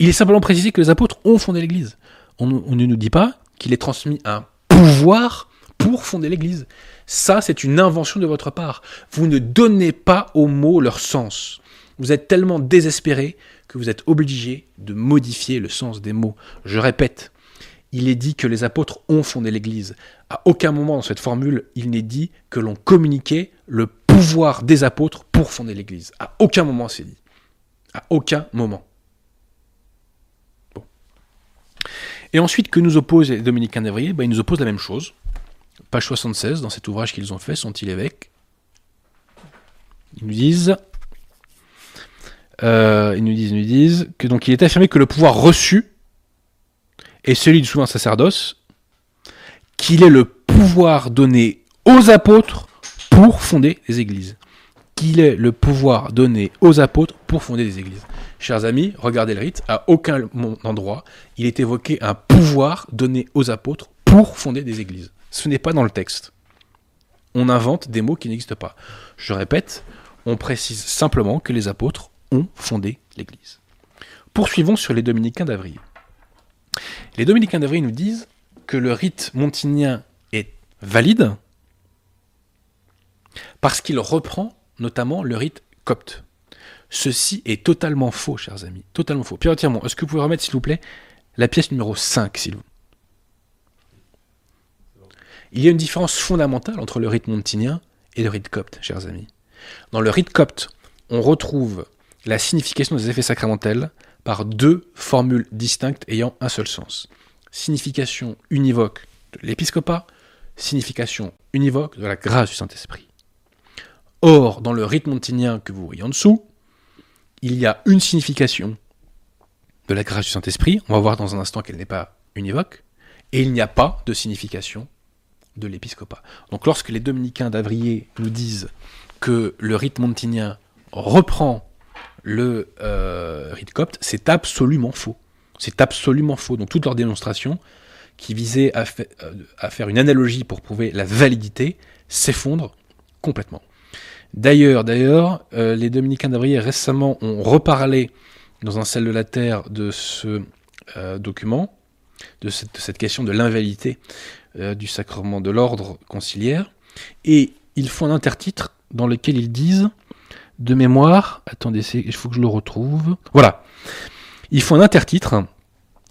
Il est simplement précisé que les apôtres ont fondé l'Église. On, ne nous dit pas qu'il est transmis un pouvoir pour fonder l'Église. Ça, c'est une invention de votre part. Vous ne donnez pas aux mots leur sens. Vous êtes tellement désespéré que vous êtes obligé de modifier le sens des mots. Je répète, il est dit que les apôtres ont fondé l'Église. À aucun moment dans cette formule, il n'est dit que l'on communiquait le pouvoir des apôtres pour fonder l'Église. À aucun moment c'est dit. À aucun moment. Bon. Et ensuite, que nous opposent les dominicains d'Avrier ben, Ils nous opposent la même chose. Page 76, dans cet ouvrage qu'ils ont fait, sont-ils évêques? Ils nous disent euh, ils nous disent, que donc il est affirmé que le pouvoir reçu est celui du souverain sacerdoce, qu'il est le pouvoir donné aux apôtres pour fonder des églises. Qu'il est le pouvoir donné aux apôtres pour fonder des églises. Chers amis, regardez le rite, à aucun endroit il est évoqué un pouvoir donné aux apôtres pour fonder des églises. Ce n'est pas dans le texte. On invente des mots qui n'existent pas. Je répète, on précise simplement que les apôtres ont fondé l'Église. Poursuivons sur les dominicains d'Avril. Les dominicains d'Avril nous disent que le rite montinien est valide parce qu'il reprend notamment le rite copte. Ceci est totalement faux, chers amis. Totalement faux. Pierre Tirmont, est-ce que vous pouvez remettre, s'il vous plaît, la pièce numéro 5, s'il vous Il y a une différence fondamentale entre le rite montinien et le rite copte, chers amis. Dans le rite copte, on retrouve la signification des effets sacramentels par deux formules distinctes ayant un seul sens. Signification univoque de l'épiscopat, signification univoque de la grâce du Saint-Esprit. Or, dans le rite montinien que vous voyez en dessous, il y a une signification de la grâce du Saint-Esprit, on va voir dans un instant qu'elle n'est pas univoque, et il n'y a pas de signification de l'épiscopat. Donc lorsque les dominicains d'Avrier nous disent que le rite montinien reprend le euh, rite copte, c'est absolument faux. C'est absolument faux. Donc toute leur démonstration, qui visait à, euh, à faire une analogie pour prouver la validité, s'effondre complètement. D'ailleurs, d'ailleurs, euh, les dominicains d'Avril récemment ont reparlé dans un sel de la terre de ce euh, document, de cette, question de l'invalidité du sacrement de l'ordre conciliaire, et ils font un intertitre dans lequel ils disent de mémoire. Attendez, il faut que je le retrouve. Voilà. Il faut un intertitre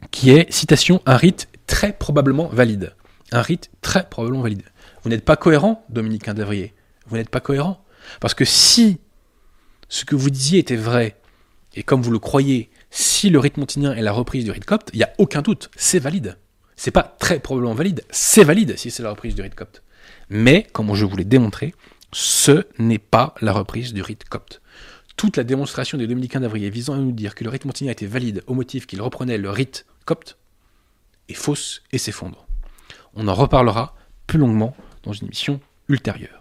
qui est, citation, un rite très probablement valide. Un rite très probablement valide. Vous n'êtes pas cohérent, Dominique Davrier. Vous n'êtes pas cohérent. Parce que si ce que vous disiez était vrai, et comme vous le croyez, si le rite montinien est la reprise du rite copte, il n'y a aucun doute, c'est valide. C'est pas très probablement valide, c'est valide si c'est la reprise du rite copte. Mais, comme je vous l'ai démontré, ce n'est pas la reprise du rite copte. Toute la démonstration des dominicains d'Avrier visant à nous dire que le rite montinien était valide au motif qu'il reprenait le rite copte est fausse et s'effondre. On en reparlera plus longuement dans une émission ultérieure.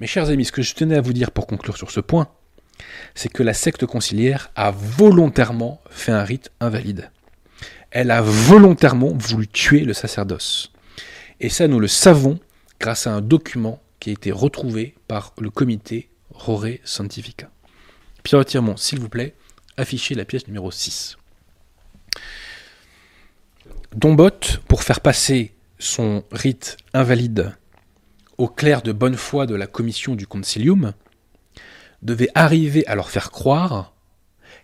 Mes chers amis, ce que je tenais à vous dire pour conclure sur ce point, c'est que la secte conciliaire a volontairement fait un rite invalide. Elle a volontairement voulu tuer le sacerdoce. Et ça, nous le savons grâce à un document qui a été retrouvé par le comité Rore Scientifica. Pierre Tirmont, s'il vous plaît, affichez la pièce numéro 6. Dombot, pour faire passer son rite invalide au clerc de bonne foi de la commission du concilium, devait arriver à leur faire croire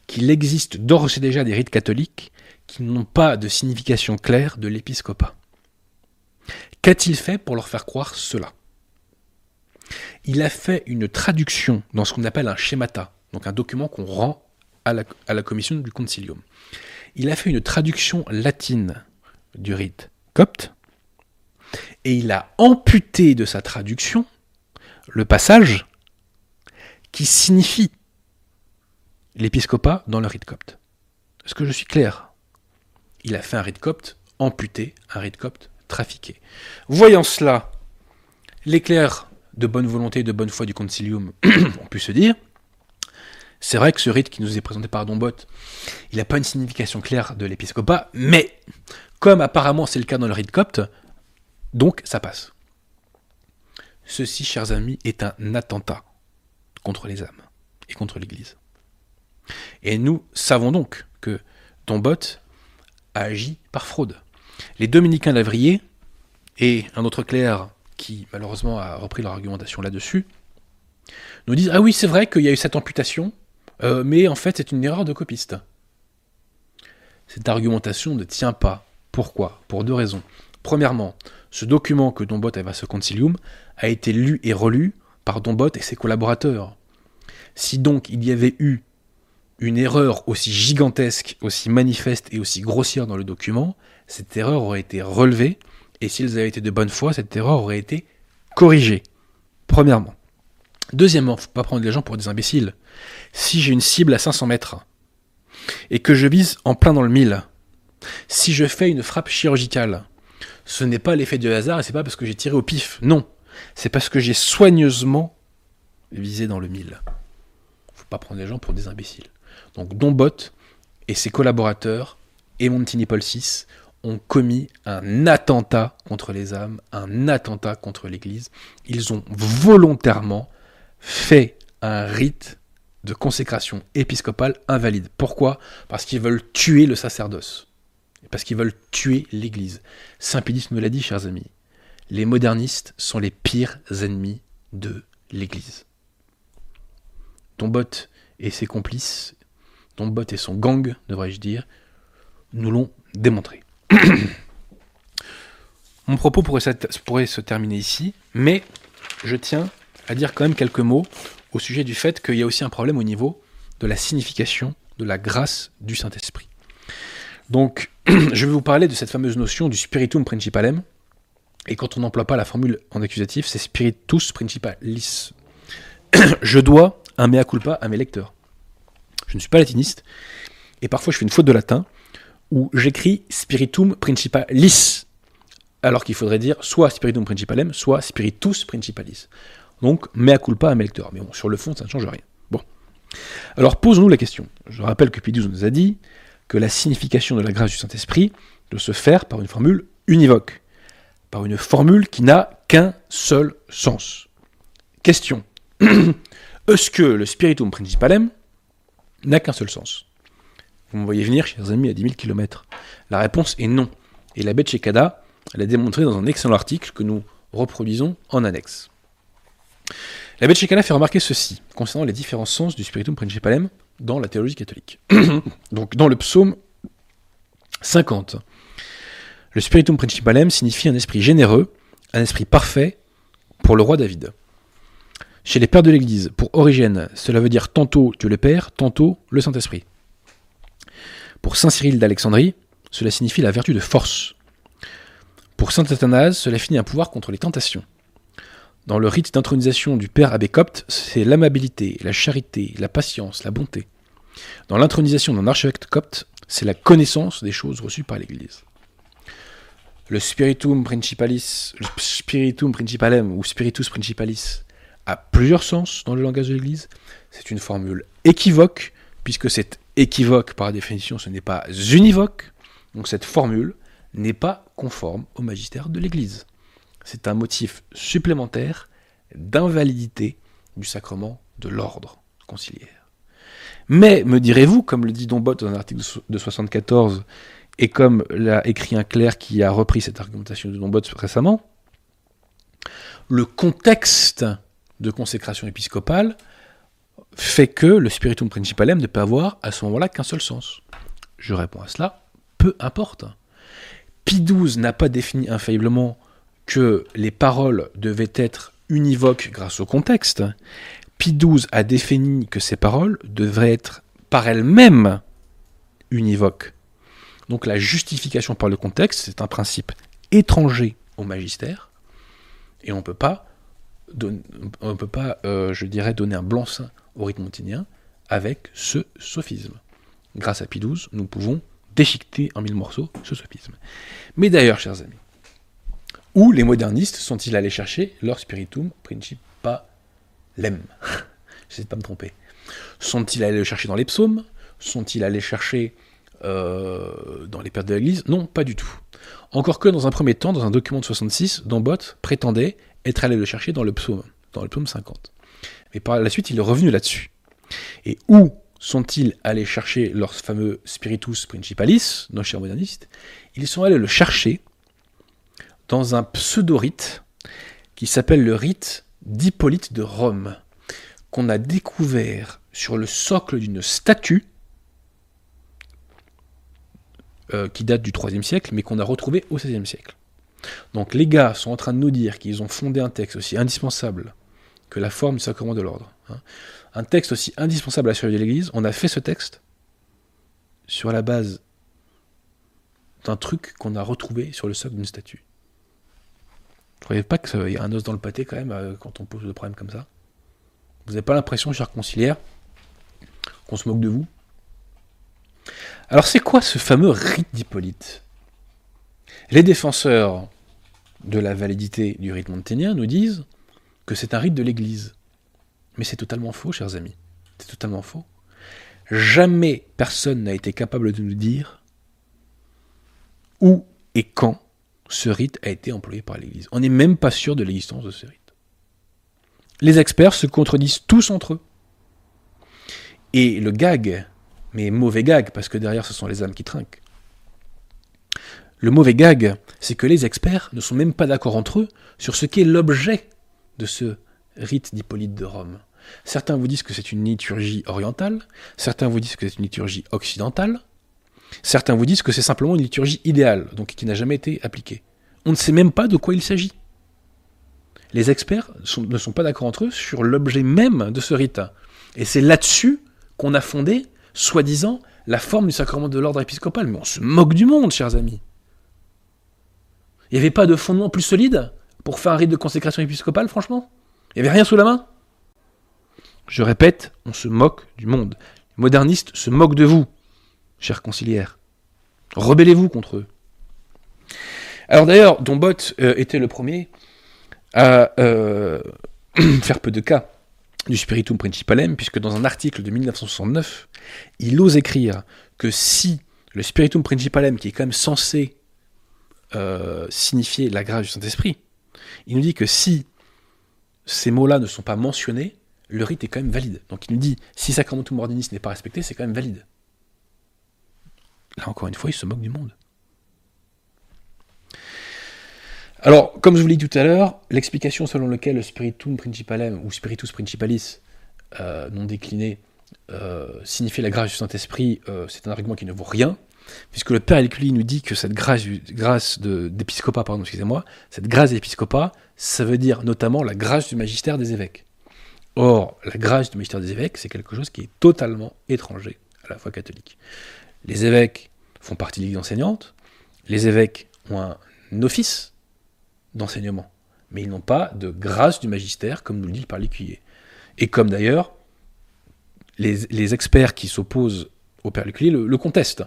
qu'il existe d'ores et déjà des rites catholiques qui n'ont pas de signification claire de l'épiscopat. Qu'a-t-il fait pour leur faire croire cela? Il a fait une traduction dans ce qu'on appelle un schémata, donc un document qu'on rend à la, à la commission du concilium. Il a fait une traduction latine du rite copte, et il a amputé de sa traduction le passage qui signifie l'épiscopat dans le rite copte. Est-ce que je suis clair? Il a fait un rite copte amputé, un rite copte trafiqué. Voyant cela, les clercs de bonne volonté et de bonne foi du concilium ont pu se dire c'est vrai que ce rite qui nous est présenté par Dombot, il n'a pas une signification claire de l'épiscopat, mais comme apparemment c'est le cas dans le rite copte, donc ça passe. Ceci, chers amis, est un attentat contre les âmes et contre l'Église. Et nous savons donc que Dombot a agi par fraude. Les dominicains d'Avrier et un autre clerc qui malheureusement a repris leur argumentation là-dessus, nous disent Ah oui, c'est vrai qu'il y a eu cette amputation, euh, mais en fait c'est une erreur de copiste. Cette argumentation ne tient pas pourquoi? Pour deux raisons. Premièrement, ce document que Dombot avait à ce concilium a été lu et relu par Dombot et ses collaborateurs. Si donc il y avait eu une erreur aussi gigantesque, aussi manifeste et aussi grossière dans le document, cette erreur aurait été relevée, et s'ils avaient été de bonne foi, cette erreur aurait été corrigée. Premièrement. Deuxièmement, faut pas prendre les gens pour des imbéciles. Si j'ai une cible à 500 mètres, et que je vise en plein dans le mille, si je fais une frappe chirurgicale, ce n'est pas l'effet du hasard et c'est pas parce que j'ai tiré au pif. Non, c'est parce que j'ai soigneusement visé dans le mille. Faut pas prendre les gens pour des imbéciles. Donc Dombot et ses collaborateurs et Montini Paul VI ont commis un attentat contre les âmes, un attentat contre l'Église. Ils ont volontairement fait un rite de consécration épiscopale invalide. Pourquoi? Parce qu'ils veulent tuer le sacerdoce parce qu'ils veulent tuer l'Église. Saint Pédis me l'a dit, chers amis, les modernistes sont les pires ennemis de l'Église. Tombot et ses complices, Tombot et son gang, devrais-je dire, nous l'ont démontré. Mon propos pourrait se terminer ici, mais je tiens à dire quand même quelques mots au sujet du fait qu'il y a aussi un problème au niveau de la signification de la grâce du Saint-Esprit. Donc, je vais vous parler de cette fameuse notion du spiritum principalem. Et quand on n'emploie pas la formule en accusatif, c'est spiritus principalis. je dois un mea culpa à mes lecteurs. Je ne suis pas latiniste, et parfois je fais une faute de latin, où j'écris spiritum principalis, alors qu'il faudrait dire soit spiritum principalem, soit spiritus principalis. Donc, mea culpa à mes lecteurs. Mais bon, sur le fond, ça ne change rien. Bon. Alors, posons-nous la question. Je rappelle que Pidus nous a dit que la signification de la grâce du Saint-Esprit de se faire par une formule univoque, par une formule qui n'a qu'un seul sens. Question. Est-ce que le spiritum principalem n'a qu'un seul sens? Vous me voyez venir, chers amis, à 10 000 km. La réponse est non. Et la bête l'a démontré dans un excellent article que nous reproduisons en annexe. L'abbé Chekana fait remarquer ceci concernant les différents sens du spiritum principalem dans la théologie catholique. Donc, dans le psaume 50, le spiritum principalem signifie un esprit généreux, un esprit parfait pour le roi David. Chez les pères de l'Église, pour Origène, cela veut dire tantôt Dieu le Père, tantôt le Saint-Esprit. Pour Saint Cyril d'Alexandrie, cela signifie la vertu de force. Pour Saint Athanase, cela finit un pouvoir contre les tentations. Dans le rite d'intronisation du père abbé copte, c'est l'amabilité, la charité, la patience, la bonté. Dans l'intronisation d'un archevêque copte, c'est la connaissance des choses reçues par l'Église. Le spiritum principalis, le spiritum principalem ou spiritus principalis a plusieurs sens dans le langage de l'Église. C'est une formule équivoque, puisque c'est équivoque par définition, ce n'est pas univoque. Donc cette formule n'est pas conforme au magistère de l'Église. C'est un motif supplémentaire d'invalidité du sacrement de l'ordre conciliaire. Mais, me direz-vous, comme le dit Dombot dans un article de 74, et comme l'a écrit un clerc qui a repris cette argumentation de Dombot récemment, le contexte de consécration épiscopale fait que le spiritum principalem ne peut avoir à ce moment-là qu'un seul sens. Je réponds à cela, peu importe. Pie XII n'a pas défini infailliblement que les paroles devaient être univoques grâce au contexte. Pie XII a défini que ces paroles devraient être par elles-mêmes univoques. Donc la justification par le contexte, c'est un principe étranger au magistère, et on ne peut pas, on peut pas euh, je dirais, donner un blanc-seing au rite montinien avec ce sophisme. Grâce à Pie XII, nous pouvons déchiqueter en mille morceaux ce sophisme. Mais d'ailleurs, chers amis, où les modernistes sont-ils allés chercher leur spiritum principalem? J'essaie de pas me tromper. Sont-ils allés le chercher dans les psaumes? Sont-ils allés chercher euh, dans les pères de l'Église? Non, pas du tout. Encore que dans un premier temps, dans un document de 66, Dambot prétendait être allé le chercher dans le psaume, dans le psaume 50. Mais par la suite, il est revenu là-dessus. Et où sont-ils allés chercher leur fameux spiritus principalis, nos chers modernistes? Ils sont allés le chercher dans un pseudo-rite qui s'appelle le rite d'Hippolyte de Rome, qu'on a découvert sur le socle d'une statue euh, qui date du IIIe siècle, mais qu'on a retrouvé au XVIe siècle. Donc les gars sont en train de nous dire qu'ils ont fondé un texte aussi indispensable que la forme du sacrement de l'ordre. Hein. Un texte aussi indispensable à la survie de l'Église, on a fait ce texte sur la base d'un truc qu'on a retrouvé sur le socle d'une statue. Vous croyez pas qu'il y a un os dans le pâté quand même euh, quand on pose des problèmes comme ça? Vous n'avez pas l'impression, cher conciliaire, qu'on se moque de vous? Alors c'est quoi ce fameux rite d'Hippolyte? Les défenseurs de la validité du rite monténien nous disent que c'est un rite de l'Église. Mais c'est totalement faux, chers amis. C'est totalement faux. Jamais personne n'a été capable de nous dire où et quand ce rite a été employé par l'Église. On n'est même pas sûr de l'existence de ce rite. Les experts se contredisent tous entre eux. Et le gag, mais mauvais gag, parce que derrière ce sont les âmes qui trinquent. Le mauvais gag, c'est que les experts ne sont même pas d'accord entre eux sur ce qu'est l'objet de ce rite d'Hippolyte de Rome. Certains vous disent que c'est une liturgie orientale, certains vous disent que c'est une liturgie occidentale, Certains vous disent que c'est simplement une liturgie idéale, donc qui n'a jamais été appliquée. On ne sait même pas de quoi il s'agit. Les experts ne sont pas d'accord entre eux sur l'objet même de ce rite. Et c'est là-dessus qu'on a fondé, soi-disant, la forme du sacrement de l'ordre épiscopal. Mais on se moque du monde, chers amis. Il n'y avait pas de fondement plus solide pour faire un rite de consécration épiscopale, franchement? Il n'y avait rien sous la main? Je répète, on se moque du monde. Les modernistes se moquent de vous chers conciliaires. Rebellez-vous contre eux. Alors d'ailleurs, Dombot euh, était le premier à euh, faire peu de cas du spiritum principalem, puisque dans un article de 1969, il ose écrire que si le spiritum principalem, qui est quand même censé euh, signifier la grâce du Saint-Esprit, il nous dit que si ces mots-là ne sont pas mentionnés, le rite est quand même valide. Donc il nous dit, si Sacramentum Ordinis n'est pas respecté, c'est quand même valide. Là encore une fois, il se moque du monde. Alors, comme je vous l'ai dit tout à l'heure, l'explication selon laquelle le spiritum principalem ou spiritus principalis, euh, non décliné, euh, signifie la grâce du Saint-Esprit, euh, c'est un argument qui ne vaut rien, puisque le Père Elculi nous dit que cette grâce, grâce d'épiscopat, pardon, excusez-moi, cette grâce d'épiscopat, ça veut dire notamment la grâce du magistère des évêques. Or, la grâce du magistère des évêques, c'est quelque chose qui est totalement étranger à la foi catholique. Les évêques font partie de l'Église enseignante, les évêques ont un office d'enseignement, mais ils n'ont pas de grâce du magistère, comme nous le dit par l'écuyer. Et comme d'ailleurs, les, experts qui s'opposent au Père Lécuyer le, contestent.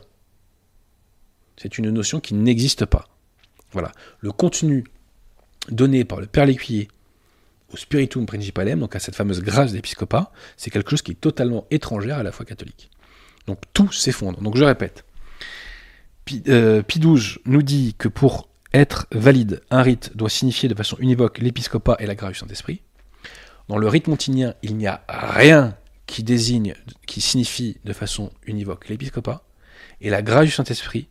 C'est une notion qui n'existe pas. Voilà. Le contenu donné par le Père Lécuyer au Spiritum Principalem, donc à cette fameuse grâce d'épiscopat, c'est quelque chose qui est totalement étrangère à la foi catholique. Donc tout s'effondre. Donc je répète, euh, XII nous dit que pour être valide, un rite doit signifier de façon univoque l'épiscopat et la grâce du Saint-Esprit. Dans le rite montinien, il n'y a rien qui désigne, qui signifie de façon univoque l'épiscopat, et la grâce du Saint-Esprit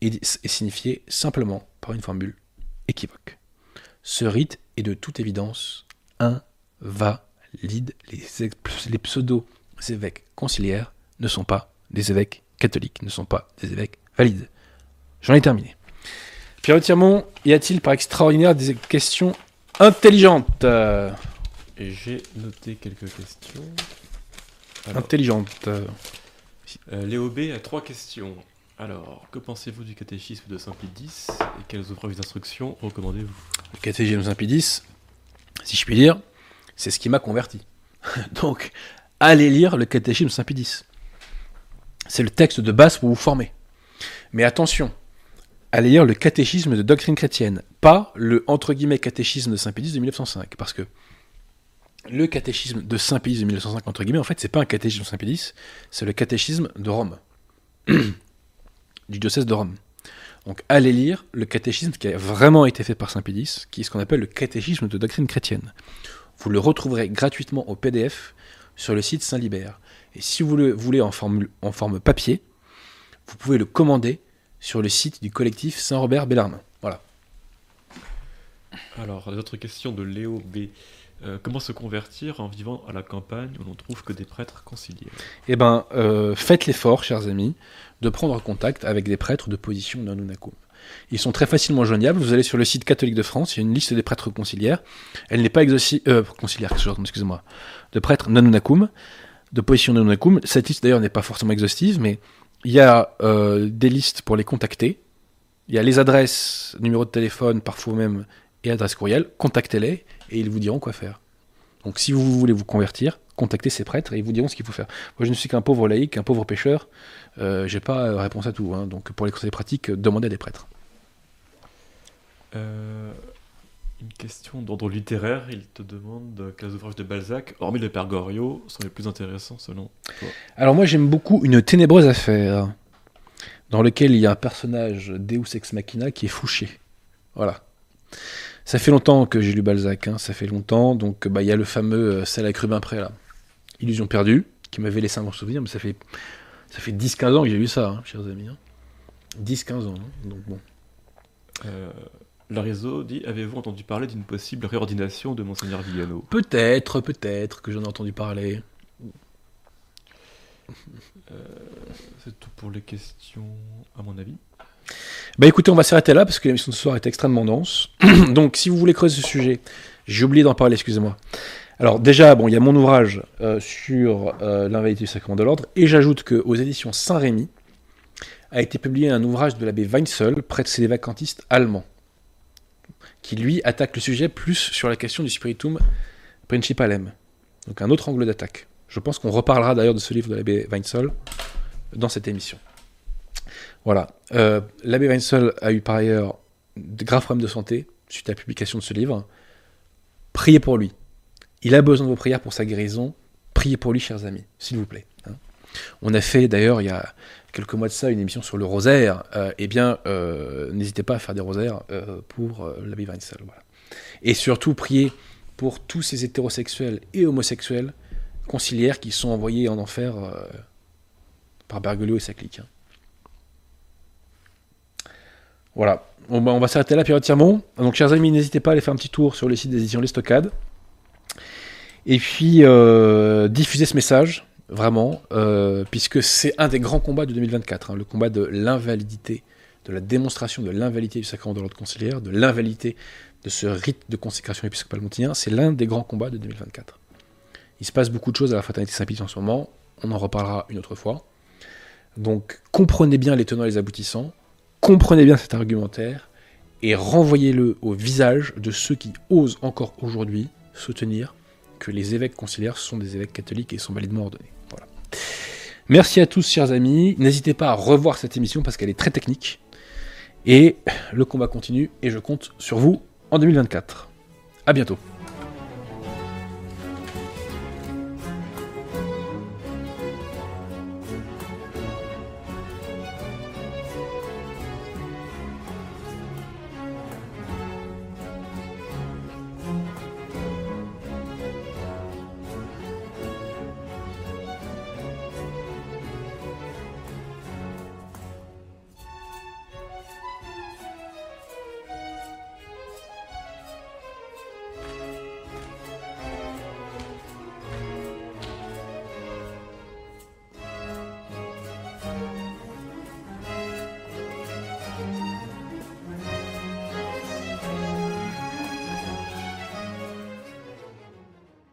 est, signifiée simplement par une formule équivoque. Ce rite est de toute évidence invalide. Les, les pseudo-évêques conciliaires ne sont pas des évêques catholiques, ne sont pas des évêques valides. J'en ai terminé. Pierre Tirmont, y a-t-il par extraordinaire des questions intelligentes? J'ai noté quelques questions. intelligentes. Euh, Léo B a trois questions. Alors, que pensez-vous du catéchisme de Saint Pie X et quels ouvrages d'instruction recommandez-vous? Le catéchisme de Saint Pie X, si je puis dire, c'est ce qui m'a converti. Donc, allez lire le catéchisme de Saint Pie X. C'est le texte de base pour vous former. Mais attention, allez lire le catéchisme de doctrine chrétienne, pas le entre guillemets catéchisme de Saint Pie X de 1905, parce que le catéchisme de Saint Pie X de 1905 entre guillemets, en fait, c'est pas un catéchisme de Saint Pie X, c'est le catéchisme de Rome, du diocèse de Rome. Donc allez lire le catéchisme qui a vraiment été fait par Saint Pie X, qui est ce qu'on appelle le catéchisme de doctrine chrétienne. Vous le retrouverez gratuitement au PDF sur le site Saint-Libert. Et si vous le voulez en forme, en forme papier, vous pouvez le commander sur le site du collectif Saint-Robert Bellarmin. Voilà. Alors, l'autre question de Léo B. Euh, comment se convertir en vivant à la campagne où l'on trouve que des prêtres conciliés Eh bien, euh, faites l'effort, chers amis, de prendre contact avec des prêtres de position Nanunakum. Ils sont très facilement joignables. Vous allez sur le site catholique de France, il y a une liste des prêtres conciliaires. Elle n'est pas exhaustive. Euh, conciliaire, excusez-moi. De prêtres Nanunakum, de position Nanunakum. Cette liste d'ailleurs n'est pas forcément exhaustive, mais il y a euh, des listes pour les contacter. Il y a les adresses, numéro de téléphone, parfois même, et adresse courriel. Contactez-les et ils vous diront quoi faire. Donc si vous voulez vous convertir, contactez ces prêtres et ils vous diront ce qu'il faut faire. Moi je ne suis qu'un pauvre laïc, un pauvre pêcheur. Euh, J'ai pas euh, réponse à tout. Hein. Donc pour les conseils pratiques, demandez à des prêtres. Euh, une question d'ordre littéraire. Il te demande quels ouvrages de Balzac, hormis le Père Goriot, sont les plus intéressants selon toi? Alors moi j'aime beaucoup Une ténébreuse affaire, dans lequel il y a un personnage Deus Ex Machina qui est fouché. Voilà. Ça fait longtemps que j'ai lu Balzac, hein, ça fait longtemps. Donc bah, il y a le fameux euh, Celle à Rubin Pré, là. Illusion perdue, qui m'avait laissé un bon souvenir, mais ça fait, ça fait 10-15 ans que j'ai lu ça, hein, chers amis. 10-15 ans, hein, donc bon. Euh, le réseau dit Avez-vous entendu parler d'une possible réordination de Monseigneur Villano Peut-être, peut-être que j'en ai entendu parler. Euh, c'est tout pour les questions, à mon avis. Bah écoutez, on va s'arrêter là parce que l'émission de ce soir est extrêmement dense. Donc si vous voulez creuser ce sujet, j'ai oublié d'en parler, excusez-moi. Alors déjà, bon, il y a mon ouvrage euh, sur euh, l'invalidité du sacrement de l'ordre, et j'ajoute qu'aux éditions Saint-Rémy a été publié un ouvrage de l'abbé Weinzel, prêtre des vacantistes allemands, qui lui attaque le sujet plus sur la question du spiritum principalem, donc un autre angle d'attaque. Je pense qu'on reparlera d'ailleurs de ce livre de l'abbé Weinzel dans cette émission. Voilà. Euh, L'abbé Weinzel a eu par ailleurs de graves problèmes de santé suite à la publication de ce livre. Priez pour lui. Il a besoin de vos prières pour sa guérison. Priez pour lui, chers amis, s'il vous plaît. On a fait d'ailleurs il y a quelques mois de ça une émission sur le rosaire. Euh, eh bien, euh, n'hésitez pas à faire des rosaires euh, pour l'abbé Weinzel. Voilà. Et surtout, priez pour tous ces hétérosexuels et homosexuels conciliaires qui sont envoyés en enfer par Bergoglio et sa clique. hein. Voilà. On, va- on va s'arrêter là, période Tirmont. Donc, chers amis, n'hésitez pas à aller faire un petit tour sur le site des éditions Les Stockades. Et puis, diffuser ce message, vraiment, euh, puisque c'est un des grands combats de 2024. hein, le combat de l'invalidité, de la démonstration de l'invalidité du sacrement de l'ordre conciliaire, de l'invalidité de ce rite de consécration épiscopale montinien. C'est l'un des grands combats de 2024. Il se passe beaucoup de choses à la fraternité Saint-Pie en ce moment. On en reparlera une autre fois. Donc, comprenez bien les tenants et les aboutissants comprenez bien cet argumentaire et renvoyez-le au visage de ceux qui osent encore aujourd'hui soutenir que les évêques conciliaires sont des évêques catholiques et sont validement ordonnés. Merci à tous, chers amis. N'hésitez pas à revoir cette émission parce qu'elle est très technique. Et le combat continue et je compte sur vous en 2024. À bientôt.